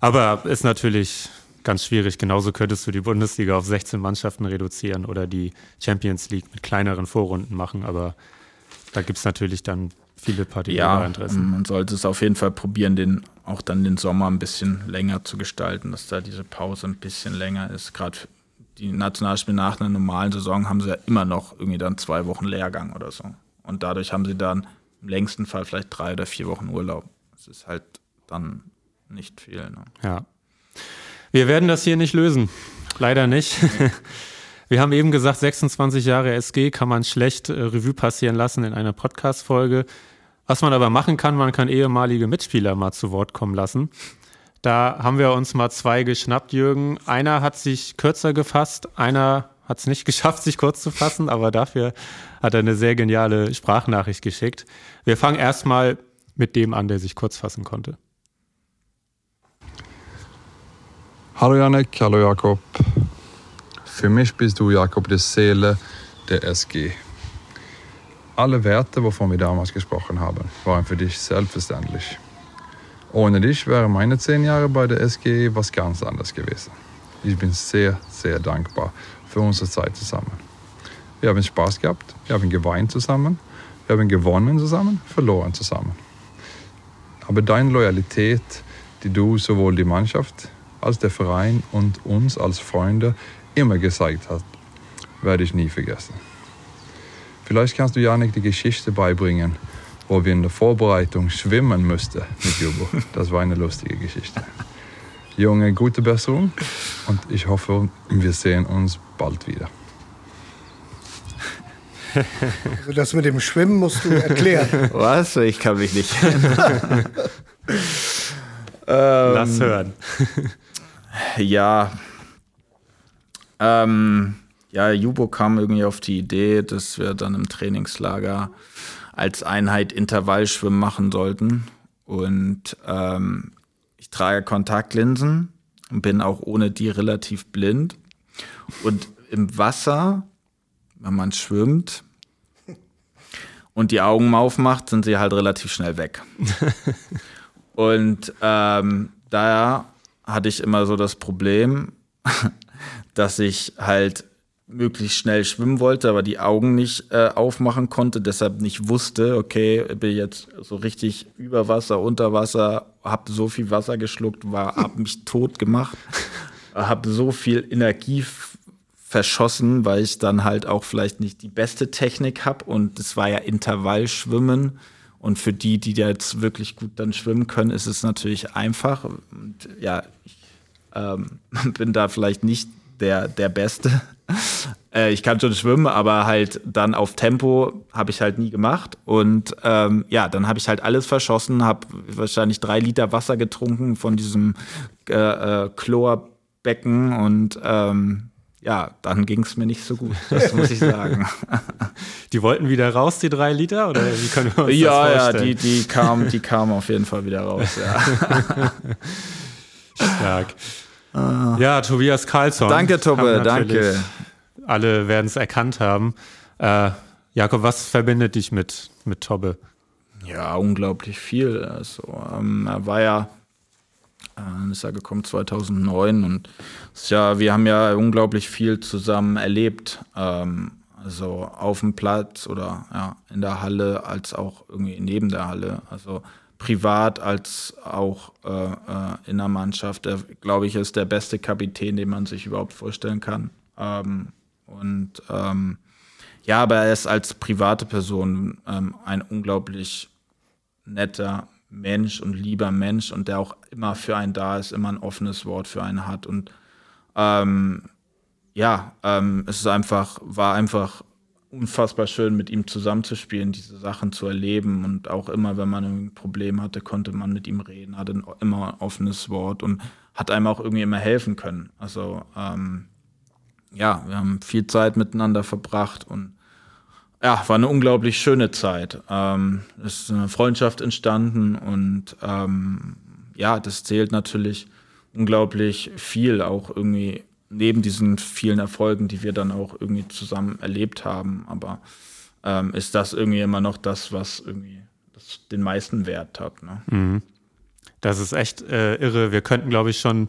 Aber ist natürlich ganz schwierig. Genauso könntest du die Bundesliga auf 16 Mannschaften reduzieren oder die Champions League mit kleineren Vorrunden machen. Aber da gibt es natürlich dann viele Partikularinteressen. Ja, man sollte es auf jeden Fall probieren, den, auch dann den Sommer ein bisschen länger zu gestalten, dass da diese Pause ein bisschen länger ist. Gerade die Nationalspiele nach einer normalen Saison haben sie ja immer noch irgendwie dann zwei Wochen Lehrgang oder so. Und dadurch haben sie dann im längsten Fall vielleicht drei oder vier Wochen Urlaub. Das ist halt dann nicht viel. Ne? Ja. Wir werden das hier nicht lösen. Leider nicht. Wir haben eben gesagt, 26 Jahre SG kann man schlecht äh, Revue passieren lassen in einer Podcast-Folge. Was man aber machen kann, man kann ehemalige Mitspieler mal zu Wort kommen lassen. Da haben wir uns mal zwei geschnappt, Jürgen. Einer hat sich kürzer gefasst, einer hat es nicht geschafft, sich kurz zu fassen, aber dafür hat er eine sehr geniale Sprachnachricht geschickt. Wir fangen erstmal mit dem an, der sich kurz fassen konnte. Hallo Janek, hallo Jakob. Für mich bist du, Jakob, die Seele der SG. Alle Werte, wovon wir damals gesprochen haben, waren für dich selbstverständlich. Ohne dich wären meine zehn Jahre bei der SG was ganz anderes gewesen. Ich bin sehr, sehr dankbar für unsere Zeit zusammen. Wir haben Spaß gehabt, wir haben geweint zusammen, wir haben gewonnen zusammen, verloren zusammen. Aber deine Loyalität, die du sowohl die Mannschaft als der Verein und uns als Freunde immer gezeigt hast, werde ich nie vergessen. Vielleicht kannst du Janik die Geschichte beibringen, wo wir in der Vorbereitung schwimmen mussten mit Jubo. Das war eine lustige Geschichte. Junge, gute Besserung und ich hoffe, wir sehen uns bald wieder. Also das mit dem Schwimmen musst du erklären. Was? Ich kann mich nicht. Lass hören. ja, ähm, ja, Jubo kam irgendwie auf die Idee, dass wir dann im Trainingslager als Einheit Intervallschwimmen machen sollten. Und ähm, ich trage Kontaktlinsen und bin auch ohne die relativ blind. Und im Wasser, wenn man schwimmt und die Augen aufmacht, sind sie halt relativ schnell weg. und ähm, daher hatte ich immer so das Problem, dass ich halt möglichst schnell schwimmen wollte, aber die Augen nicht äh, aufmachen konnte, deshalb nicht wusste, okay, bin ich jetzt so richtig über Wasser, unter Wasser, habe so viel Wasser geschluckt, war, habe mich tot gemacht, habe so viel Energie verschossen, weil ich dann halt auch vielleicht nicht die beste Technik habe und es war ja Intervallschwimmen und für die, die jetzt wirklich gut dann schwimmen können, ist es natürlich einfach und ja, ich ähm, bin da vielleicht nicht der, der Beste. äh, ich kann schon schwimmen, aber halt dann auf Tempo habe ich halt nie gemacht. Und ähm, ja, dann habe ich halt alles verschossen, habe wahrscheinlich drei Liter Wasser getrunken von diesem äh, äh, Chlorbecken und ähm, ja, dann ging es mir nicht so gut, das muss ich sagen. Die wollten wieder raus, die drei Liter, oder wie können wir uns ja, das vorstellen? Ja, die, die kamen die kam auf jeden Fall wieder raus, ja. Stark. Uh, ja, Tobias Karlsson. Danke, Tobbe, danke. Alle werden es erkannt haben. Äh, Jakob, was verbindet dich mit, mit Tobbe? Ja, unglaublich viel. Also, ähm, er war ja äh, ist er gekommen 2009 und ja, wir haben ja unglaublich viel zusammen erlebt. Ähm, also auf dem Platz oder ja, in der Halle, als auch irgendwie neben der Halle. Also privat als auch äh, äh, in der Mannschaft. Er, glaube ich, ist der beste Kapitän, den man sich überhaupt vorstellen kann. Ähm, und ähm, ja, aber er ist als private Person ähm, ein unglaublich netter Mensch und lieber Mensch und der auch immer für einen da ist, immer ein offenes Wort für einen hat. Und ähm, ja, ähm, es ist einfach, war einfach unfassbar schön, mit ihm zusammenzuspielen, diese Sachen zu erleben. Und auch immer, wenn man ein Problem hatte, konnte man mit ihm reden, hatte immer ein offenes Wort und hat einem auch irgendwie immer helfen können. Also ähm, ja, wir haben viel Zeit miteinander verbracht und ja, war eine unglaublich schöne Zeit. Ähm, es ist eine Freundschaft entstanden und ähm, ja, das zählt natürlich unglaublich viel, auch irgendwie neben diesen vielen Erfolgen, die wir dann auch irgendwie zusammen erlebt haben. Aber ähm, ist das irgendwie immer noch das, was irgendwie das den meisten Wert hat. Ne? Mhm. Das ist echt äh, irre. Wir könnten, glaube ich, schon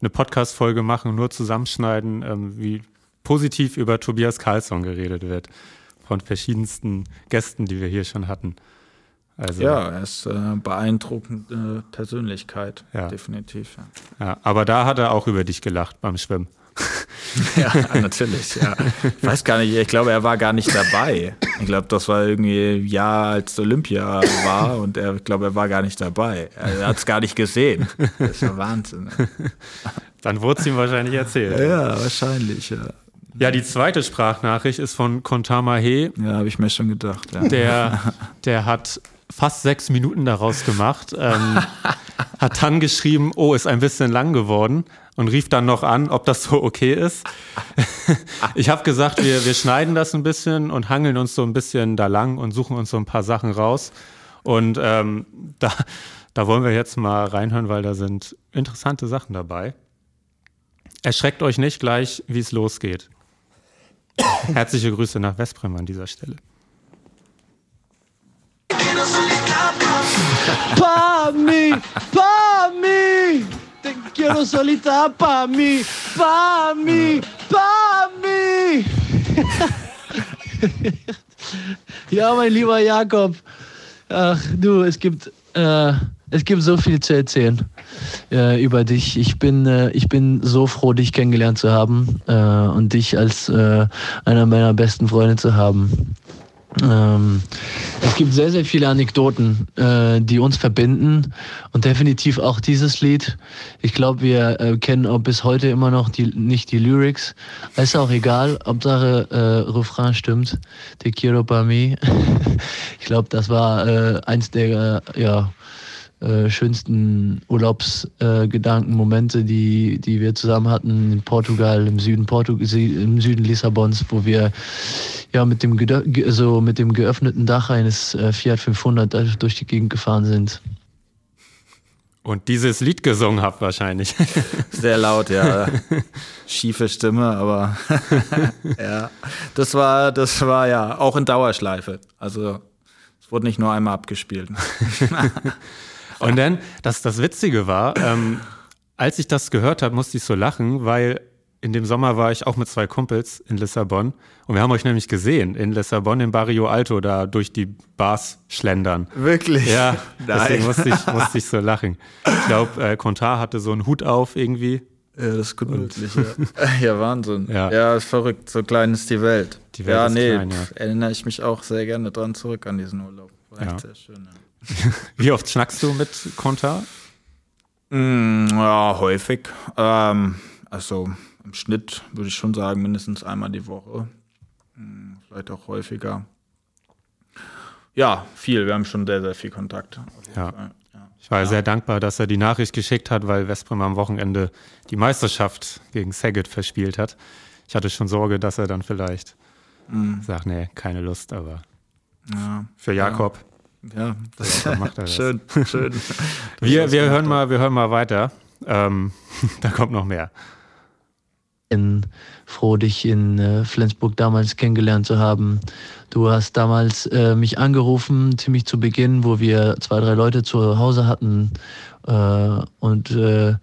eine Podcast-Folge machen, nur zusammenschneiden, ähm, wie positiv über Tobias Karlsson geredet wird. Von verschiedensten Gästen, die wir hier schon hatten. Also, ja, er ist äh, beeindruckende Persönlichkeit, ja. definitiv. Ja. ja. aber da hat er auch über dich gelacht beim Schwimmen. ja, natürlich, ja. Ich weiß gar nicht, ich glaube, er war gar nicht dabei. Ich glaube, das war irgendwie ein Jahr, als Olympia war und er, ich glaube, er war gar nicht dabei. Er hat es gar nicht gesehen. Das ist ja Wahnsinn. Dann wurde es ihm wahrscheinlich erzählt. Ja, wahrscheinlich, ja. Ja, die zweite Sprachnachricht ist von Kontama He. Ja, habe ich mir schon gedacht. Ja. Der, der hat fast sechs Minuten daraus gemacht. Ähm, hat dann geschrieben, oh, ist ein bisschen lang geworden und rief dann noch an, ob das so okay ist. ich habe gesagt, wir, wir schneiden das ein bisschen und hangeln uns so ein bisschen da lang und suchen uns so ein paar Sachen raus. Und ähm, da, da wollen wir jetzt mal reinhören, weil da sind interessante Sachen dabei. Erschreckt euch nicht gleich, wie es losgeht. Herzliche Grüße nach Westbrem an dieser Stelle. Pa mí, pa te quiero solita pa mí, pa mí, pa mí. ja, mein lieber Jakob, ach du, es gibt, äh, es gibt so viel zu erzählen äh, über dich. Ich bin, äh, ich bin so froh, dich kennengelernt zu haben äh, und dich als äh, einer meiner besten Freunde zu haben. Ähm, es gibt sehr, sehr viele Anekdoten, äh, die uns verbinden und definitiv auch dieses Lied. Ich glaube, wir äh, kennen auch bis heute immer noch die, nicht die Lyrics. Ist auch egal, Hauptsache äh, Refrain stimmt. Te quiero para mí. ich glaube, das war äh, eins der, ja, äh, schönsten Urlaubsgedanken, äh, Momente, die, die wir zusammen hatten in Portugal, im Süden, Portu im Süden Lissabons, wo wir ja mit dem, so mit dem geöffneten Dach eines äh, Fiat 500 durch die Gegend gefahren sind. Und dieses Lied gesungen habt wahrscheinlich. Sehr laut, ja. Schiefe Stimme, aber ja. Das war, das war ja auch in Dauerschleife. Also es wurde nicht nur einmal abgespielt. Und dann, das, das Witzige war, ähm, als ich das gehört habe, musste ich so lachen, weil in dem Sommer war ich auch mit zwei Kumpels in Lissabon und wir haben euch nämlich gesehen in Lissabon im Barrio Alto da durch die Bars schlendern. Wirklich? Ja, deswegen musste ich, musste ich so lachen. Ich glaube, äh, Contar hatte so einen Hut auf irgendwie. Ja, das ist gut möglich, ja. ja, Wahnsinn. Ja. ja, ist verrückt. So klein ist die Welt. Die Welt ja, ist nee, klein, ja. erinnere ich mich auch sehr gerne dran zurück an diesen Urlaub. War echt sehr schön, ja. Wie oft schnackst du mit Konter? Mm, ja, häufig. Ähm, also im Schnitt würde ich schon sagen, mindestens einmal die Woche. Hm, vielleicht auch häufiger. Ja, viel. Wir haben schon sehr, sehr viel Kontakt. Ja. ja. Ich war ja. sehr dankbar, dass er die Nachricht geschickt hat, weil Westbrem am Wochenende die Meisterschaft gegen Saget verspielt hat. Ich hatte schon Sorge, dass er dann vielleicht mhm. sagt, nee, keine Lust, aber ja. für Jakob ja, das macht er das. schön, schön. wir, wir, hören mal, wir hören mal weiter. Ähm, da kommt noch mehr. Bin froh, dich in äh, Flensburg damals kennengelernt zu haben. Du hast damals äh, mich angerufen, ziemlich zu Beginn, wo wir zwei, drei Leute zu Hause hatten Äh, und äh,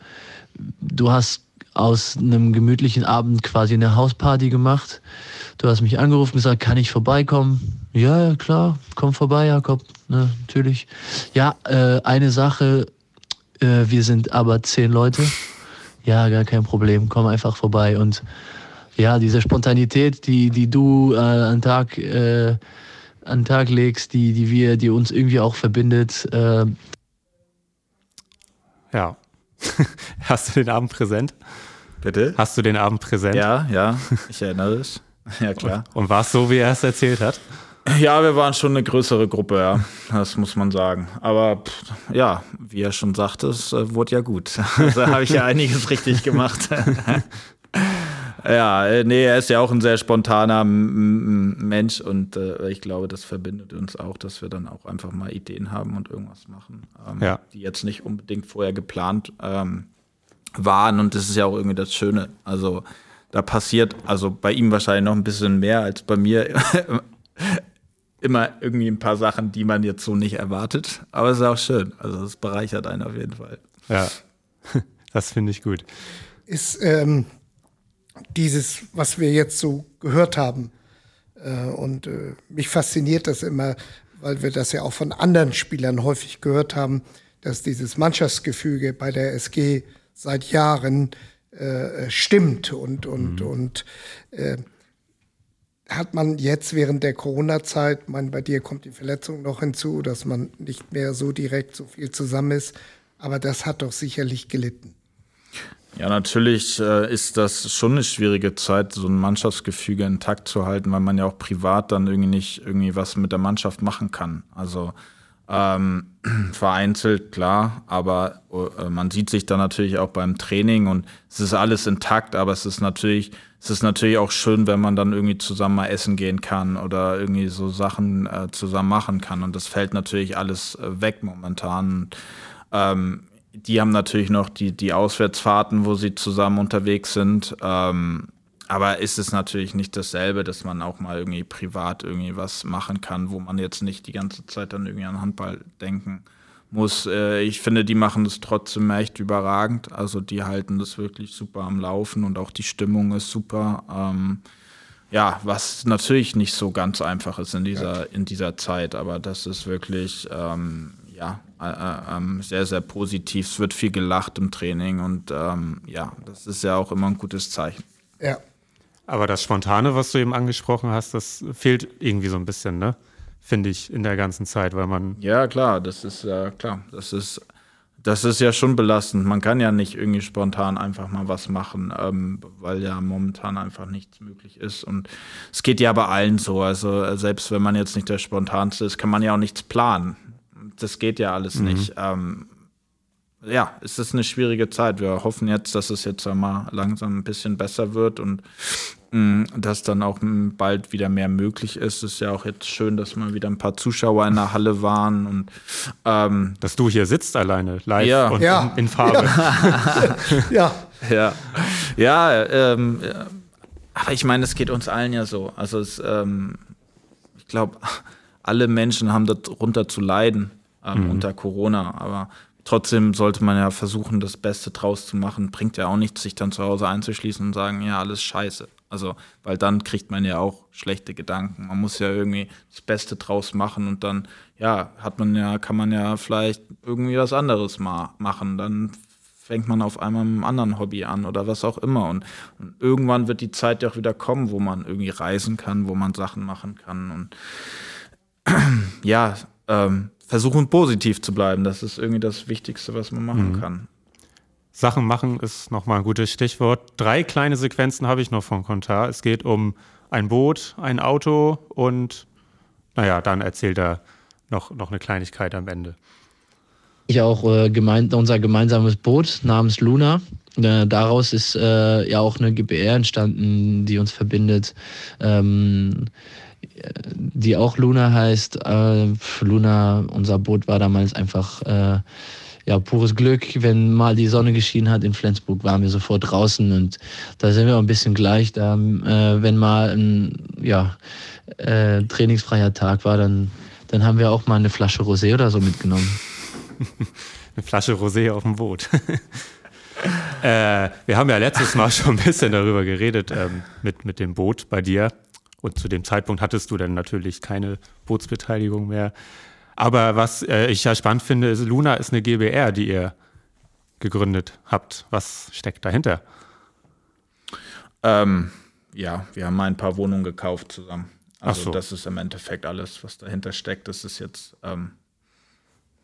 du hast aus einem gemütlichen Abend quasi eine Hausparty gemacht. Du hast mich angerufen, gesagt, kann ich vorbeikommen? Ja, ja, klar, komm vorbei, Jakob. Ne, natürlich. Ja, äh, eine Sache, äh, wir sind aber zehn Leute. Ja, gar kein Problem, komm einfach vorbei. Und ja, diese Spontanität, die, die du äh, an Tag, äh, an Tag legst, die, die wir, die uns irgendwie auch verbindet. Äh ja. Hast du den Abend präsent? Bitte? Hast du den Abend präsent? Ja, ja, ich erinnere es. Ja, klar. Und, und war es so, wie er es erzählt hat? Ja, wir waren schon eine größere Gruppe, ja. Das muss man sagen. Aber pff, ja, wie er schon sagte, es äh, wurde ja gut. Also habe ich ja einiges richtig gemacht. ja, äh, nee, er ist ja auch ein sehr spontaner Mensch und äh, ich glaube, das verbindet uns auch, dass wir dann auch einfach mal Ideen haben und irgendwas machen, ähm, ja. die jetzt nicht unbedingt vorher geplant ähm, waren. Und das ist ja auch irgendwie das Schöne. Also da passiert, also bei ihm wahrscheinlich noch ein bisschen mehr als bei mir immer irgendwie ein paar Sachen, die man jetzt so nicht erwartet. Aber es ist auch schön. Also es bereichert einen auf jeden Fall. Ja, das finde ich gut. Ist ähm, dieses, was wir jetzt so gehört haben, äh, und äh, mich fasziniert das immer, weil wir das ja auch von anderen Spielern häufig gehört haben, dass dieses Mannschaftsgefüge bei der SG seit Jahren äh, stimmt und, und, mhm. und äh, hat man jetzt während der Corona-Zeit, mein, bei dir kommt die Verletzung noch hinzu, dass man nicht mehr so direkt so viel zusammen ist, aber das hat doch sicherlich gelitten. Ja, natürlich äh, ist das schon eine schwierige Zeit, so ein Mannschaftsgefüge intakt zu halten, weil man ja auch privat dann irgendwie nicht irgendwie was mit der Mannschaft machen kann. Also ähm, vereinzelt, klar, aber äh, man sieht sich dann natürlich auch beim Training und es ist alles intakt, aber es ist natürlich es ist natürlich auch schön, wenn man dann irgendwie zusammen mal essen gehen kann oder irgendwie so Sachen äh, zusammen machen kann. Und das fällt natürlich alles äh, weg momentan. Ähm, die haben natürlich noch die, die Auswärtsfahrten, wo sie zusammen unterwegs sind. Ähm, aber ist es natürlich nicht dasselbe, dass man auch mal irgendwie privat irgendwie was machen kann, wo man jetzt nicht die ganze Zeit dann irgendwie an Handball denken muss. Äh, ich finde, die machen das trotzdem echt überragend. Also die halten das wirklich super am Laufen und auch die Stimmung ist super. Ähm, ja, was natürlich nicht so ganz einfach ist in dieser, in dieser Zeit, aber das ist wirklich ähm, ja, äh, äh, ähm, sehr, sehr positiv. Es wird viel gelacht im Training und ähm, ja, das ist ja auch immer ein gutes Zeichen. Ja. Aber das Spontane, was du eben angesprochen hast, das fehlt irgendwie so ein bisschen, ne? finde ich, in der ganzen Zeit, weil man. Ja, klar, das ist ja klar. Das ist, das ist ja schon belastend. Man kann ja nicht irgendwie spontan einfach mal was machen, ähm, weil ja momentan einfach nichts möglich ist. Und es geht ja bei allen so. Also äh, selbst wenn man jetzt nicht der Spontanste ist, kann man ja auch nichts planen. Das geht ja alles mhm. nicht. Ähm, ja, es ist eine schwierige Zeit. Wir hoffen jetzt, dass es jetzt einmal langsam ein bisschen besser wird und mh, mm, dass dann auch bald wieder mehr möglich ist. Es ist ja auch jetzt schön, dass mal wieder ein paar Zuschauer in der Halle waren und ähm, dass du hier sitzt alleine live ja. und ja. In, in, Farbe. Ja, ja, ja. ja ähm, aber ich meine, es geht uns allen ja so. Also es, ähm, ich glaube, alle Menschen haben darunter zu leiden ähm, mhm. unter Corona, aber Trotzdem sollte man ja versuchen, das Beste draus zu machen. Bringt ja auch nichts, sich dann zu Hause einzuschließen und sagen, ja, alles scheiße. Also, weil dann kriegt man ja auch schlechte Gedanken. Man muss ja irgendwie das Beste draus machen und dann, ja, hat man ja, kann man ja vielleicht irgendwie was anderes mal machen. Dann fängt man auf einmal mit einem anderen Hobby an oder was auch immer. Und, und irgendwann wird die Zeit ja auch wieder kommen, wo man irgendwie reisen kann, wo man Sachen machen kann. Und ja, ähm, versuchen positiv zu bleiben. Das ist irgendwie das Wichtigste, was man machen mhm. kann. Sachen machen ist nochmal ein gutes Stichwort. Drei kleine Sequenzen habe ich noch von Kontar. Es geht um ein Boot, ein Auto und naja, dann erzählt er noch, noch eine Kleinigkeit am Ende. Ich auch äh, gemeint, unser gemeinsames Boot namens Luna. Äh, daraus ist äh, ja auch eine GBR entstanden, die uns verbindet. Ähm, die auch Luna heißt. Äh, Luna, unser Boot war damals einfach äh, ja, pures Glück. Wenn mal die Sonne geschienen hat in Flensburg, waren wir sofort draußen und da sind wir auch ein bisschen gleich. Da, äh, wenn mal ein ja, trainingsfreier Tag war, dann, dann haben wir auch mal eine Flasche Rosé oder so mitgenommen. eine Flasche Rosé auf dem Boot. äh, wir haben ja letztes Mal schon ein bisschen darüber geredet ähm, mit, mit dem Boot bei dir. Und zu dem Zeitpunkt hattest du dann natürlich keine Bootsbeteiligung mehr. Aber was äh, ich ja spannend finde, ist, Luna ist eine GBR, die ihr gegründet habt. Was steckt dahinter? Ähm, ja, wir haben mal ein paar Wohnungen gekauft zusammen. Also so. das ist im Endeffekt alles, was dahinter steckt. Das ist jetzt, ähm,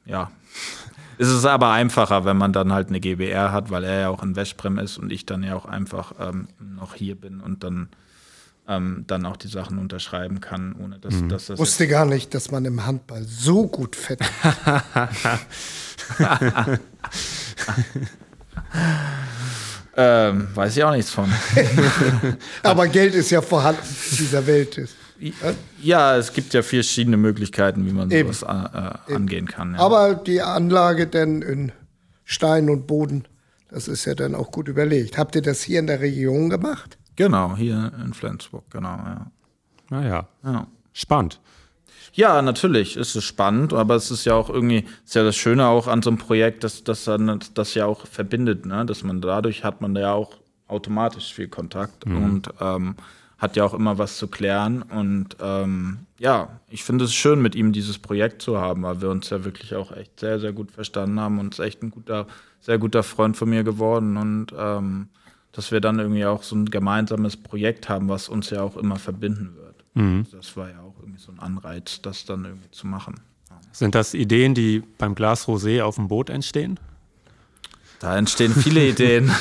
ja. es ist aber einfacher, wenn man dann halt eine GBR hat, weil er ja auch in Westbrem ist und ich dann ja auch einfach ähm, noch hier bin und dann, ähm, dann auch die Sachen unterschreiben kann, ohne dass, dass das. Wusste gar nicht, dass man im Handball so gut fett. Ähm, weiß ich auch nichts von. Aber Geld ist ja vorhanden in dieser Welt. Ist. ja, es gibt ja verschiedene Möglichkeiten, wie man Eben. sowas äh, äh, angehen kann. Ja. Aber die Anlage denn in Stein und Boden, das ist ja dann auch gut überlegt. Habt ihr das hier in der Region gemacht? Genau, hier in Flensburg, genau, ja. Naja, ja. spannend. Ja, natürlich ist es spannend, aber es ist ja auch irgendwie, ist ja das Schöne auch an so einem Projekt, dass dass dann das ja auch verbindet, ne? Dass man dadurch hat man ja auch automatisch viel Kontakt und ähm, hat ja auch immer was zu klären. Und ähm, ja, ich finde es schön, mit ihm dieses Projekt zu haben, weil wir uns ja wirklich auch echt sehr, sehr gut verstanden haben und ist echt ein guter, sehr guter Freund von mir geworden. Und ähm, dass wir dann irgendwie auch so ein gemeinsames Projekt haben, was uns ja auch immer verbinden wird. Das war ja auch irgendwie so ein Anreiz, das dann irgendwie zu machen. Sind das Ideen, die beim Glas Rosé auf dem Boot entstehen? Da entstehen viele Ideen.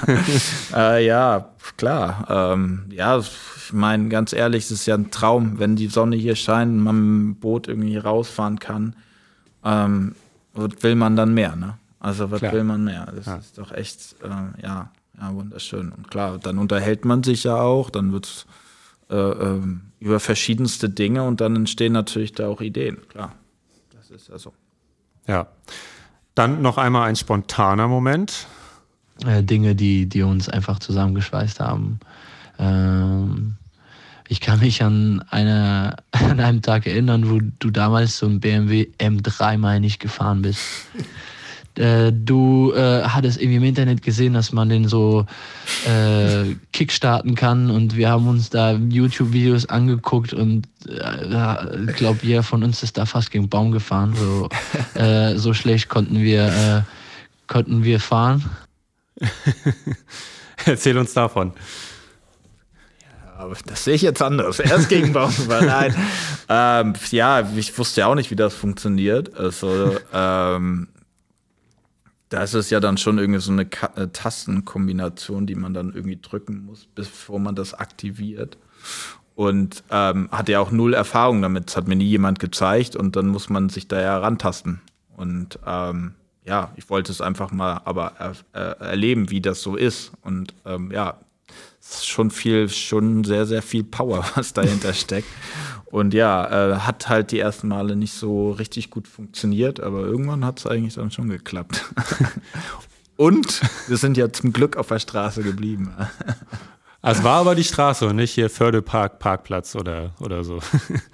äh, ja, klar. Ähm, ja, ich meine, ganz ehrlich, es ist ja ein Traum, wenn die Sonne hier scheint und man mit dem Boot irgendwie rausfahren kann. Ähm, was will man dann mehr, ne? Also, was Klar. will man mehr? Das ist doch echt, äh, ja, ja, wunderschön. Und klar, dann unterhält man sich ja auch, dann wird es äh, ähm, über verschiedenste Dinge und dann entstehen natürlich da auch Ideen, klar. Das ist ja so. Ja. Dann noch einmal ein spontaner Moment. äh, Dinge, die, die uns einfach zusammengeschweißt haben. Ähm, ich kann mich an, eine, an einem Tag erinnern, wo du damals so ein BMW M3 meine ich gefahren bist. Äh, du äh, hattest irgendwie im Internet gesehen, dass man den so äh, kickstarten kann und wir haben uns da YouTube-Videos angeguckt und äh, ich glaube, jeder von uns ist da fast gegen den Baum gefahren. So, äh, so schlecht konnten wir, äh, konnten wir fahren. Erzähl uns davon. Aber das sehe ich jetzt anders. Erst gegen Baumwolle. Nein. ähm, ja, ich wusste ja auch nicht, wie das funktioniert. Also, ähm, da ist es ja dann schon irgendwie so eine Ka äh, Tastenkombination, die man dann irgendwie drücken muss, bevor man das aktiviert. Und ähm, hatte ja auch null Erfahrung damit. Das hat mir nie jemand gezeigt und dann muss man sich da ja rantasten. Und ähm, ja, ich wollte es einfach mal aber er, äh, erleben, wie das so ist. Und ähm, ja, es ist schon viel, schon sehr, sehr viel Power, was dahinter steckt. Und ja, äh, hat halt die ersten Male nicht so richtig gut funktioniert, aber irgendwann hat es eigentlich dann schon geklappt. Und wir sind ja zum Glück auf der Straße geblieben. Also es war aber die Straße und nicht hier Fördepark, Parkplatz oder, oder so.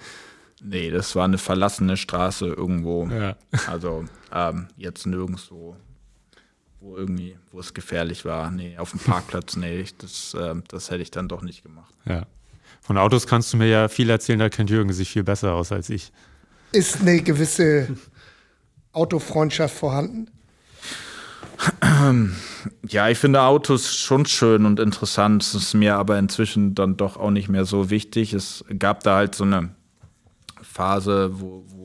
Nee, das war eine verlassene Straße irgendwo. Ja. Also ähm, jetzt nirgendwo, wo irgendwie, wo es gefährlich war. Nee, auf dem Parkplatz, nee, das, ähm, das hätte ich dann doch nicht gemacht. ja. Von Autos kannst du mir ja viel erzählen, da kennt Jürgen sich viel besser aus als ich. Ist eine gewisse Autofreundschaft vorhanden? Ja, ich finde Autos schon schön und interessant. Es ist mir aber inzwischen dann doch auch nicht mehr so wichtig. Es gab da halt so eine Phase, wo, wo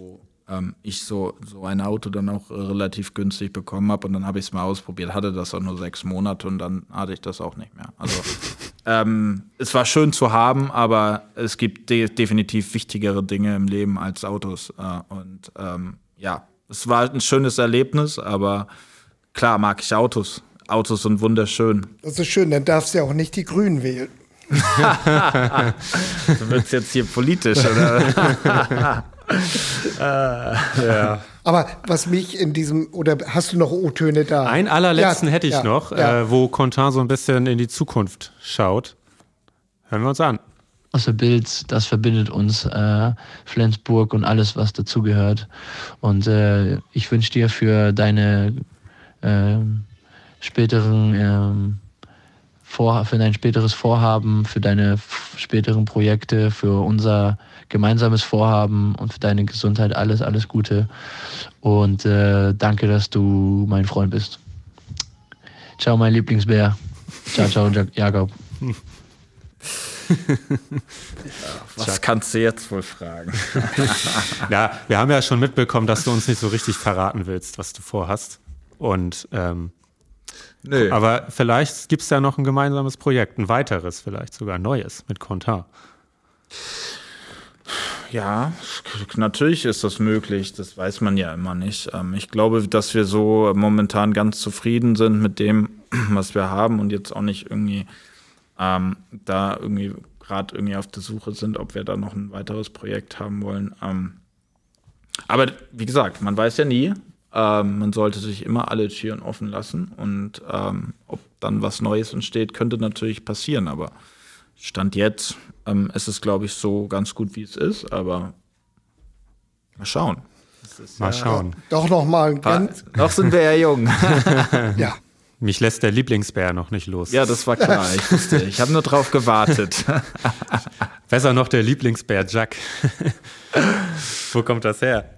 ähm, ich so, so ein Auto dann auch äh, relativ günstig bekommen habe und dann habe ich es mal ausprobiert, hatte das auch nur sechs Monate und dann hatte ich das auch nicht mehr. Also ähm, es war schön zu haben, aber es gibt de definitiv wichtigere Dinge im Leben als Autos. Äh, und ähm, ja, es war ein schönes Erlebnis, aber klar mag ich Autos. Autos sind wunderschön. Das ist schön, dann darfst du ja auch nicht die Grünen wählen. Du wirst jetzt hier politisch, oder? Aber was mich in diesem, oder hast du noch O-Töne da? Einen allerletzten Ja, hätte ich ja, noch, ja. Äh, wo Contin so ein bisschen in die Zukunft schaut. Hören wir uns an. außer Bild, das verbindet uns, äh, Flensburg und alles, was dazugehört. Und äh, ich wünsche dir für deine äh, späteren ähm, vor, für dein späteres Vorhaben, für deine späteren Projekte, für unser gemeinsames Vorhaben und für deine Gesundheit alles, alles Gute. Und äh, danke, dass du mein Freund bist. Ciao, mein Lieblingsbär. Ciao, ciao, Jakob. Was kannst du jetzt wohl fragen? ja, wir haben ja schon mitbekommen, dass du uns nicht so richtig verraten willst, was du vorhast. Und ähm, Nö. aber vielleicht gibt es ja noch ein gemeinsames Projekt, ein weiteres, vielleicht sogar ein neues mit Contar. Ja, natürlich ist das möglich. Das weiß man ja immer nicht. Ähm, ich glaube, dass wir so momentan ganz zufrieden sind mit dem, was wir haben und jetzt auch nicht irgendwie ähm, da irgendwie gerade irgendwie auf der Suche sind, ob wir da noch ein weiteres Projekt haben wollen. Ähm, aber wie gesagt, man weiß ja nie. Ähm, man sollte sich immer alle Türen offen lassen und ähm, ob dann was Neues entsteht, könnte natürlich passieren. Aber Stand jetzt ähm, ist es, glaube ich, so ganz gut, wie es ist. Aber mal schauen. Mal schauen. Doch noch mal ganz. Noch sind wir ja jung. ja. Mich lässt der Lieblingsbär noch nicht los. Ja, das war klar. Ich wusste, ich habe nur drauf gewartet. Besser noch der Lieblingsbär Jack. Wo kommt das her?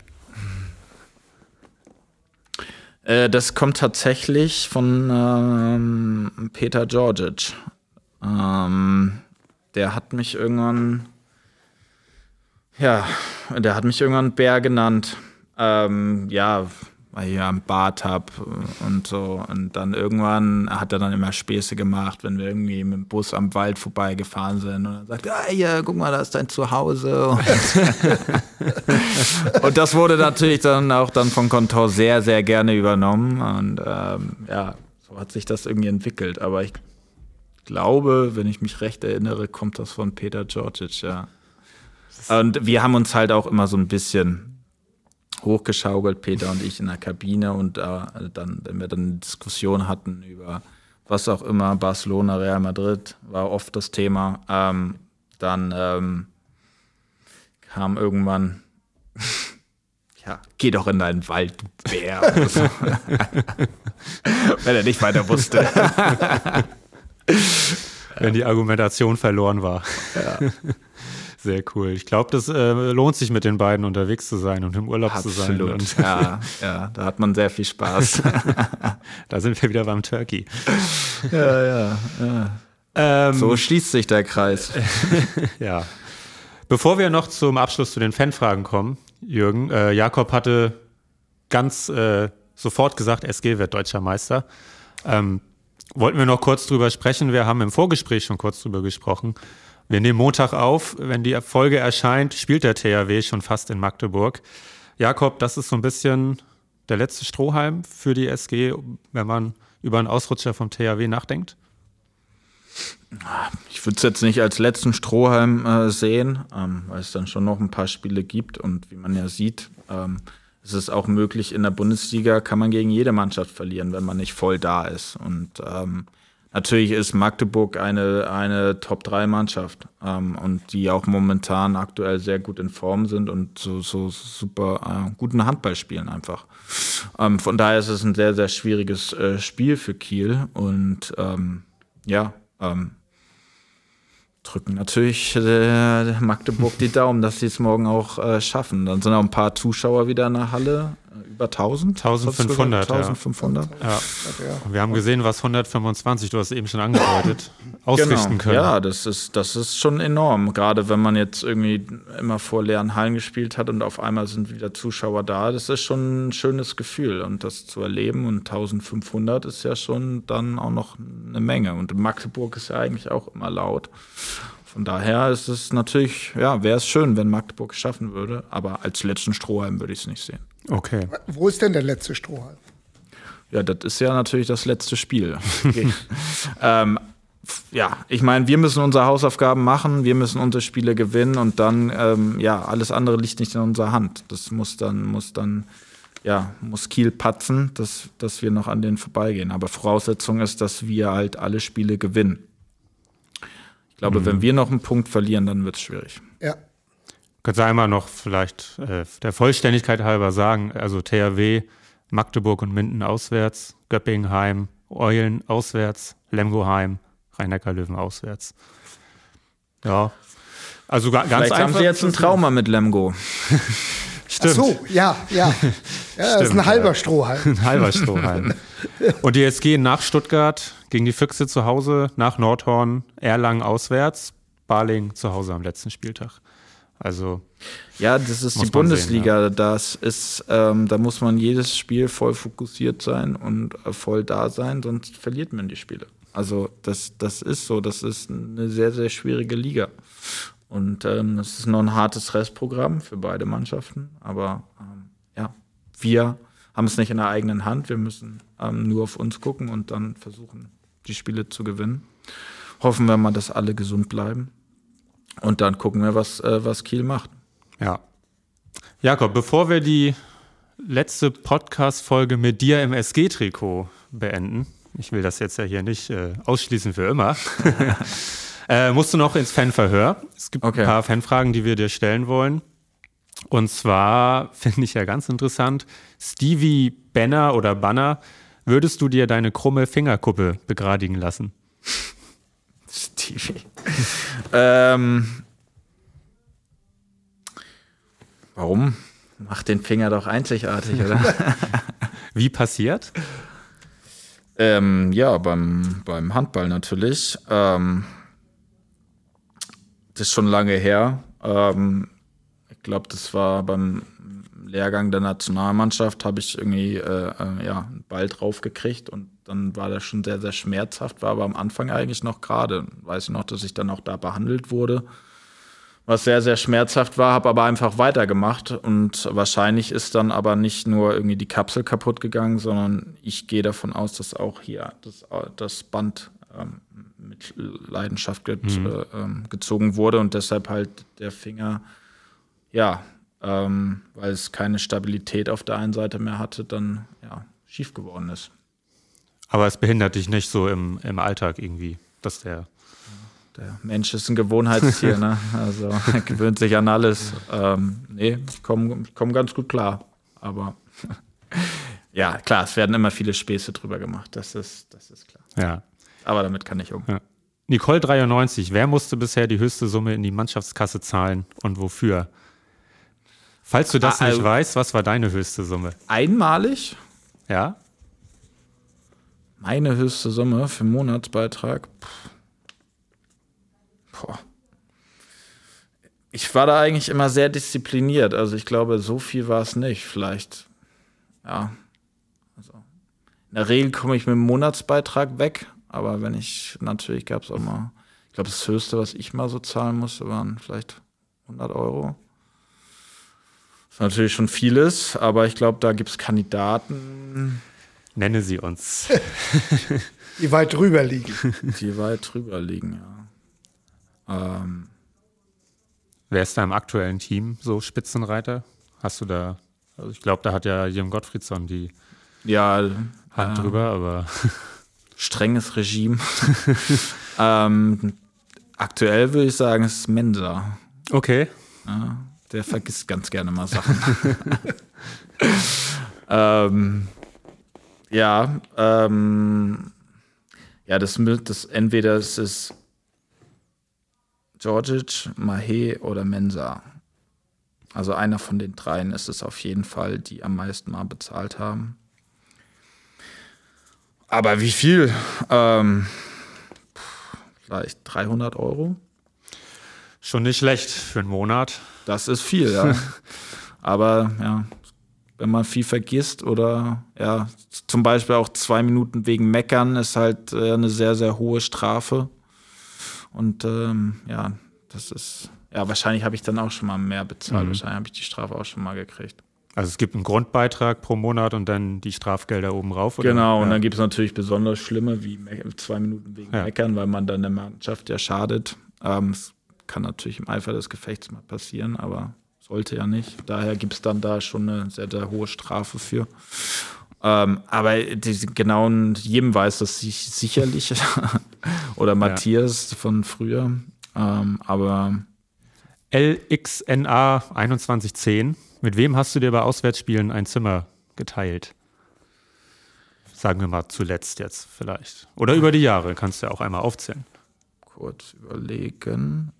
Äh, das kommt tatsächlich von ähm, Peter Georgic. Ähm, der hat mich irgendwann, ja, der hat mich irgendwann Bär genannt. Ähm, ja, weil ich ja einen Bart habe und so. Und dann irgendwann hat er dann immer Späße gemacht, wenn wir irgendwie mit dem Bus am Wald vorbeigefahren sind. Und dann sagt er, ah, ja, guck mal, da ist dein Zuhause. Und, und, das wurde natürlich dann auch dann von Kontor sehr, sehr gerne übernommen. Und ähm, ja, so hat sich das irgendwie entwickelt. Aber ich glaube, wenn ich mich recht erinnere, kommt das von Peter Georgic, ja. Und wir haben uns halt auch immer so ein bisschen hochgeschaukelt, Peter und ich in der Kabine und äh, dann, wenn wir dann eine Diskussion hatten über was auch immer, Barcelona, Real Madrid, war oft das Thema. Ähm, dann ähm, kam irgendwann, ja, geh doch in deinen Wald, du Bär. So. wenn er nicht weiter wusste. wenn die Argumentation verloren war. Ja. Sehr cool. Ich glaube, das äh, lohnt sich mit den beiden unterwegs zu sein und im Urlaub Absolut. zu sein. ja, ja, da hat man sehr viel Spaß. da sind wir wieder beim Turkey. Ja, ja, ja. Ähm, so schließt sich der Kreis. ja. Bevor wir noch zum Abschluss zu den Fanfragen kommen, Jürgen, äh, Jakob hatte ganz äh, sofort gesagt, SG wird deutscher Meister. Ähm, wollten wir noch kurz drüber sprechen. Wir haben im Vorgespräch schon kurz drüber gesprochen. Wir nehmen Montag auf. Wenn die Folge erscheint, spielt der THW schon fast in Magdeburg. Jakob, das ist so ein bisschen der letzte Strohhalm für die SG, wenn man über einen Ausrutscher vom THW nachdenkt? Ich würde es jetzt nicht als letzten Strohhalm äh, sehen, ähm, weil es dann schon noch ein paar Spiele gibt und wie man ja sieht, ähm, ist es auch möglich, in der Bundesliga kann man gegen jede Mannschaft verlieren, wenn man nicht voll da ist. Und ähm, Natürlich ist Magdeburg eine, eine Top-3-Mannschaft ähm, und die auch momentan aktuell sehr gut in Form sind und so, so super äh, guten Handball spielen einfach. Ähm, von daher ist es ein sehr, sehr schwieriges äh, Spiel für Kiel und ähm, ja, ähm, drücken natürlich äh, Magdeburg die Daumen, dass sie es morgen auch äh, schaffen. Dann sind auch ein paar Zuschauer wieder in der Halle über 1000? 1500. 1500. Ja. ja. Wir haben gesehen, was 125, du hast eben schon angedeutet, ausrichten genau. können. Ja, das ist, das ist schon enorm. Gerade wenn man jetzt irgendwie immer vor leeren Hallen gespielt hat und auf einmal sind wieder Zuschauer da, das ist schon ein schönes Gefühl. Und das zu erleben und 1500 ist ja schon dann auch noch eine Menge. Und Magdeburg ist ja eigentlich auch immer laut. Von daher ist es natürlich, ja, wäre es schön, wenn Magdeburg es schaffen würde, aber als letzten Strohhalm würde ich es nicht sehen. Okay. Wo ist denn der letzte Strohhalm? Ja, das ist ja natürlich das letzte Spiel. Okay. ähm, ja, ich meine, wir müssen unsere Hausaufgaben machen, wir müssen unsere Spiele gewinnen und dann, ähm, ja, alles andere liegt nicht in unserer Hand. Das muss dann, muss dann, ja, muss Kiel patzen, dass, dass wir noch an denen vorbeigehen. Aber Voraussetzung ist, dass wir halt alle Spiele gewinnen. Ich glaube, wenn wir noch einen Punkt verlieren, dann wird es schwierig. Ja. Kannst du einmal noch vielleicht äh, der Vollständigkeit halber sagen, also THW, Magdeburg und Minden auswärts, Göppingheim, Eulen auswärts, Lemgoheim, Rhein-Neckar-Löwen auswärts. Ja, also ga, ganz Vielleicht einfach. haben sie jetzt ein Trauma mit Lemgo. Ach Stimmt. so, ja, ja. Ja, das ist ein halber Strohhalm. Ein halber Strohhalm. Und die SG nach Stuttgart gegen die Füchse zu Hause, nach Nordhorn, Erlangen auswärts, Baling zu Hause am letzten Spieltag. Also Ja, das ist die Bundesliga. Das ist, ähm, da muss man jedes Spiel voll fokussiert sein und äh, voll da sein, sonst verliert man die Spiele. Also das, das ist so, das ist eine sehr, sehr schwierige Liga. Und ähm, das ist noch ein hartes Restprogramm für beide Mannschaften. Aber ähm, ja, wir haben es nicht in der eigenen Hand. Wir müssen ähm, nur auf uns gucken und dann versuchen, die Spiele zu gewinnen. Hoffen wir mal, dass alle gesund bleiben. Und dann gucken wir, was, äh, was Kiel macht. Ja. Jakob, bevor wir die letzte Podcast-Folge mit dir im SG-Trikot beenden, ich will das jetzt ja hier nicht äh, ausschließen für immer, äh, musst du noch ins Fanverhör. Es gibt Okay. ein paar Fanfragen, die wir dir stellen wollen. Und zwar finde ich ja ganz interessant, Stevie Banner oder Banner, würdest du dir deine krumme Fingerkuppe begradigen lassen? Stevie. Ähm, warum? Macht den Finger doch einzigartig, oder? Wie passiert? ähm, ja, beim, beim Handball natürlich. Ähm, das ist schon lange her. Ähm, ich glaube, das war beim Lehrgang der Nationalmannschaft, habe ich irgendwie äh, äh, ja, einen Ball drauf gekriegt und dann war das schon sehr, sehr schmerzhaft, war aber am Anfang eigentlich noch gerade. Weiß ich noch, dass ich dann auch da behandelt wurde was sehr, sehr schmerzhaft war, habe aber einfach weitergemacht und wahrscheinlich ist dann aber nicht nur irgendwie die Kapsel kaputt gegangen, sondern ich gehe davon aus, dass auch hier das, das Band ähm, mit Leidenschaft ge äh, ähm, gezogen wurde und deshalb halt der Finger, ja, ähm, weil es keine Stabilität auf der einen Seite mehr hatte, dann ja, schief geworden ist. Aber es behindert dich nicht so im, im Alltag irgendwie, dass der Der Mensch ist ein Gewohnheitstier, ne? Also er gewöhnt sich an alles. Ähm, nee, ich komme komm ganz gut klar. Aber ja, klar, es werden immer viele Späße drüber gemacht. Das ist, das ist klar. Ja. Aber damit kann ich um. ja. Nicole 93, wer musste bisher die höchste Summe in die Mannschaftskasse zahlen und wofür? Falls du das Ah, nicht also- weißt, was war deine höchste Summe? Einmalig Ja? Meine höchste Summe für Monatsbeitrag. Boah. Ich war da eigentlich immer sehr diszipliniert. Also ich glaube, so viel war es nicht. Vielleicht, ja. Also in der Regel komme ich mit dem Monatsbeitrag weg. Aber wenn ich, natürlich gab es auch mal, ich glaube, das Höchste, was ich mal so zahlen musste, waren vielleicht 100 Euro. Das ist natürlich schon vieles, aber ich glaube, da gibt es Kandidaten, Nenne sie uns. Die weit drüber liegen. die weit drüber liegen, ja. Ähm, wer ist da im aktuellen Team so Spitzenreiter? Hast du da, also ich glaube, da hat ja Jim Gottfriedson die ja, Hand äh, drüber, aber strenges Regime. ähm, aktuell würde ich sagen, es ist Mensa. okay. Ja, der vergisst ganz gerne mal Sachen. ähm, ja, ähm, ja, das, das entweder es ist Georgic, Mahe oder Mensa. Also einer von den dreien ist es auf jeden Fall, die am meisten mal bezahlt haben. Aber wie viel? Ähm, vielleicht 300 Euro? Schon nicht schlecht für einen Monat. Das ist viel, ja. Aber ja, wenn man viel vergisst oder ja, zum Beispiel auch zwei Minuten wegen Meckern ist halt äh, eine sehr, sehr hohe Strafe. Und ähm, ja, das ist, ja, wahrscheinlich habe ich dann auch schon mal mehr bezahlt. Wahrscheinlich habe ich die Strafe auch schon mal gekriegt. Also es gibt einen Grundbeitrag pro Monat und dann die Strafgelder oben rauf. oder? Genau, und ja. dann gibt es natürlich besonders schlimme, wie zwei Minuten wegen Ja. Meckern, weil man dann der Mannschaft ja schadet. Ähm, es kann natürlich im Eifer des Gefechts mal passieren, aber sollte ja nicht. Daher gibt es dann da schon eine sehr, sehr hohe Strafe für. Ähm, aber die genauen, jedem weiß das sich sicherlich. Oder Matthias von früher. Ähm, aber LXNA 2110. Mit wem hast du dir bei Auswärtsspielen ein Zimmer geteilt? Sagen wir mal zuletzt jetzt vielleicht. Oder über die Jahre kannst du ja auch einmal aufzählen. kurz überlegen.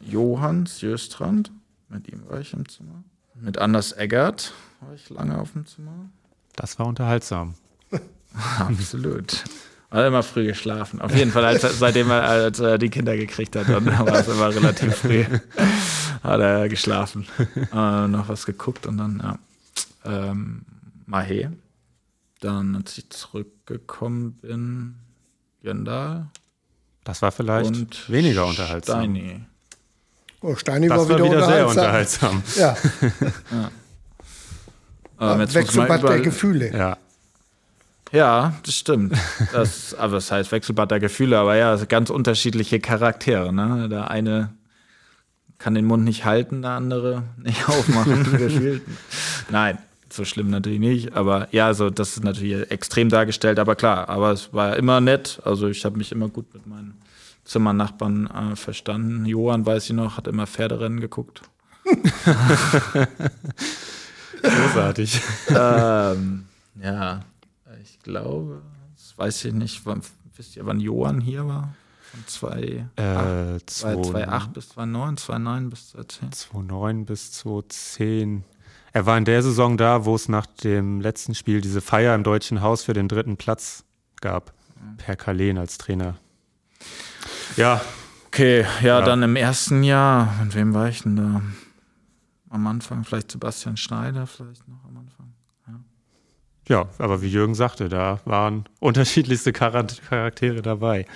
Johanns Jöstrand, mit ihm war ich im Zimmer. Mit Anders Eggert war ich lange auf dem Zimmer. Das war unterhaltsam. Absolut. Hat immer früh geschlafen. Auf jeden Fall, als, seitdem er als er die Kinder gekriegt hat, dann war es immer relativ früh. Hat er geschlafen. Äh, noch was geguckt und dann, ja. Ähm, Mahe. Dann, als ich zurückgekommen bin, Jöndal. Das war vielleicht weniger unterhaltsam. Steini. Oh, Steini Das war war wieder, wieder sehr unterhaltsam. unterhaltsam. Ja, Ähm, Wechselbad der Gefühle. Ja. Ja, das stimmt. Das, aber das heißt Wechselbad der Gefühle, aber ja, ganz unterschiedliche Charaktere. Ne? Der eine kann den Mund nicht halten, der andere nicht aufmachen. Nein, so schlimm natürlich nicht. Aber ja, also das ist natürlich extrem dargestellt, aber klar, aber es war immer nett. Also ich habe mich immer gut mit meinen Zimmernachbarn äh, verstanden. Johann, weiß ich noch, hat immer Pferderennen geguckt. Großartig. ähm, ja, ich glaube, das weiß ich nicht, wann, wisst ihr, wann Johann hier war? Von 2, Äh, 2008 bis 2009, 2009 bis 2010. 2009 bis 2010. Er war in der Saison da, wo es nach dem letzten Spiel diese Feier im Deutschen Haus für den dritten Platz gab. Per Kalen als Trainer. Ja, Okay, ja, Ja. dann im ersten Jahr, mit wem war ich denn da? Am Anfang vielleicht Sebastian Schneider, vielleicht noch am Anfang. ja, aber wie Jürgen sagte, da waren unterschiedlichste Chara- Charaktere dabei.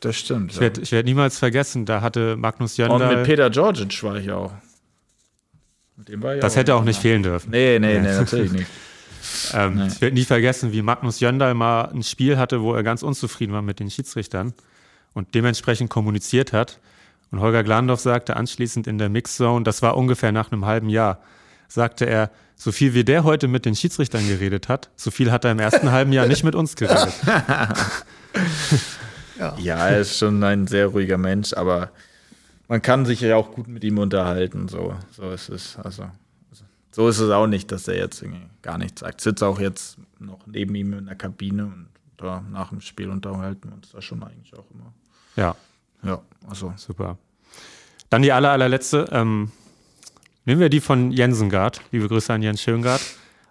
Das stimmt. Ich Ja. werde ich werd niemals vergessen, da hatte Magnus Und Jöndal, mit Peter Georgic war ich auch. Mit dem war ich das auch hätte auch nicht fehlen dürfen. Nee, nee, nee, natürlich nicht. Ähm, Nee. Ich werde nie vergessen, wie Magnus Jöndal mal ein Spiel hatte, wo er ganz unzufrieden war mit den Schiedsrichtern und dementsprechend kommuniziert hat. Und Holger Glandorf sagte anschließend in der Mixzone, das war ungefähr nach einem halben Jahr, sagte er, so viel wie der heute mit den Schiedsrichtern geredet hat, so viel hat er im ersten halben Jahr nicht mit uns geredet. Ja, er ist schon ein sehr ruhiger Mensch, aber man kann sich ja auch gut mit ihm unterhalten. So, so ist es. Also, so ist es auch nicht, dass er jetzt gar nichts sagt. Sitzt auch jetzt noch neben ihm in der Kabine und da nach dem Spiel unterhalten wir uns da schon eigentlich auch immer. Ja, Ja, also super. Dann die aller, allerletzte. Ähm, nehmen wir die von Jensengard. Liebe Grüße an Jens Schöngard.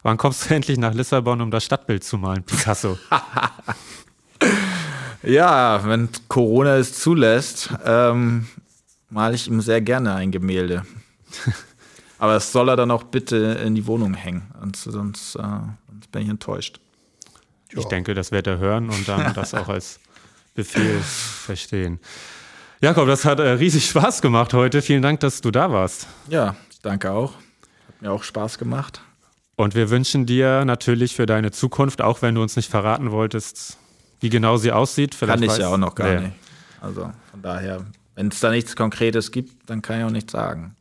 Wann kommst du endlich nach Lissabon, um das Stadtbild zu malen, Picasso? Ja, wenn Corona es zulässt, ähm, male ich ihm sehr gerne ein Gemälde. Aber das soll er dann auch bitte in die Wohnung hängen, sonst, sonst, äh, sonst bin ich enttäuscht. Ich denke, das wird er hören und dann das auch als Befehl verstehen. Jakob, das hat äh, riesig Spaß gemacht heute. Vielen Dank, dass du da warst. Ja, ich danke auch. Hat mir auch Spaß gemacht. Und wir wünschen dir natürlich für deine Zukunft, auch wenn du uns nicht verraten wolltest, wie genau sie aussieht. Vielleicht Kann ich weiß- ja auch noch gar Nee. nicht. Also von daher, wenn es da nichts Konkretes gibt, dann kann ich auch nichts sagen.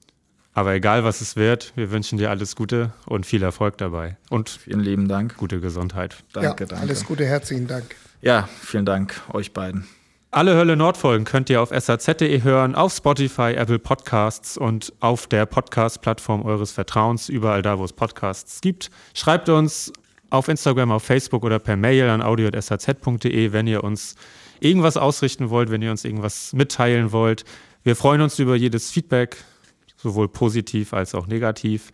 Aber egal, was es wird, wir wünschen dir alles Gute und viel Erfolg dabei. Und Vielen lieben Dank. gute Gesundheit. Danke, ja, danke. alles Gute, herzlichen Dank. Ja, vielen Dank euch beiden. Alle Hölle Nord-Folgen könnt ihr auf saz.de hören, auf Spotify, Apple Podcasts und auf der Podcast-Plattform eures Vertrauens, überall da, wo es Podcasts gibt. Schreibt uns auf Instagram, auf Facebook oder per Mail an audio.saz.de, wenn ihr uns irgendwas ausrichten wollt, wenn ihr uns irgendwas mitteilen wollt. Wir freuen uns über jedes Feedback, sowohl positiv als auch negativ.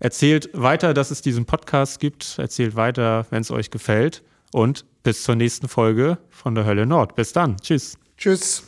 Erzählt weiter, dass es diesen Podcast gibt. Erzählt weiter, wenn es euch gefällt. Und bis zur nächsten Folge von der Hölle Nord. Bis dann. Tschüss. Tschüss.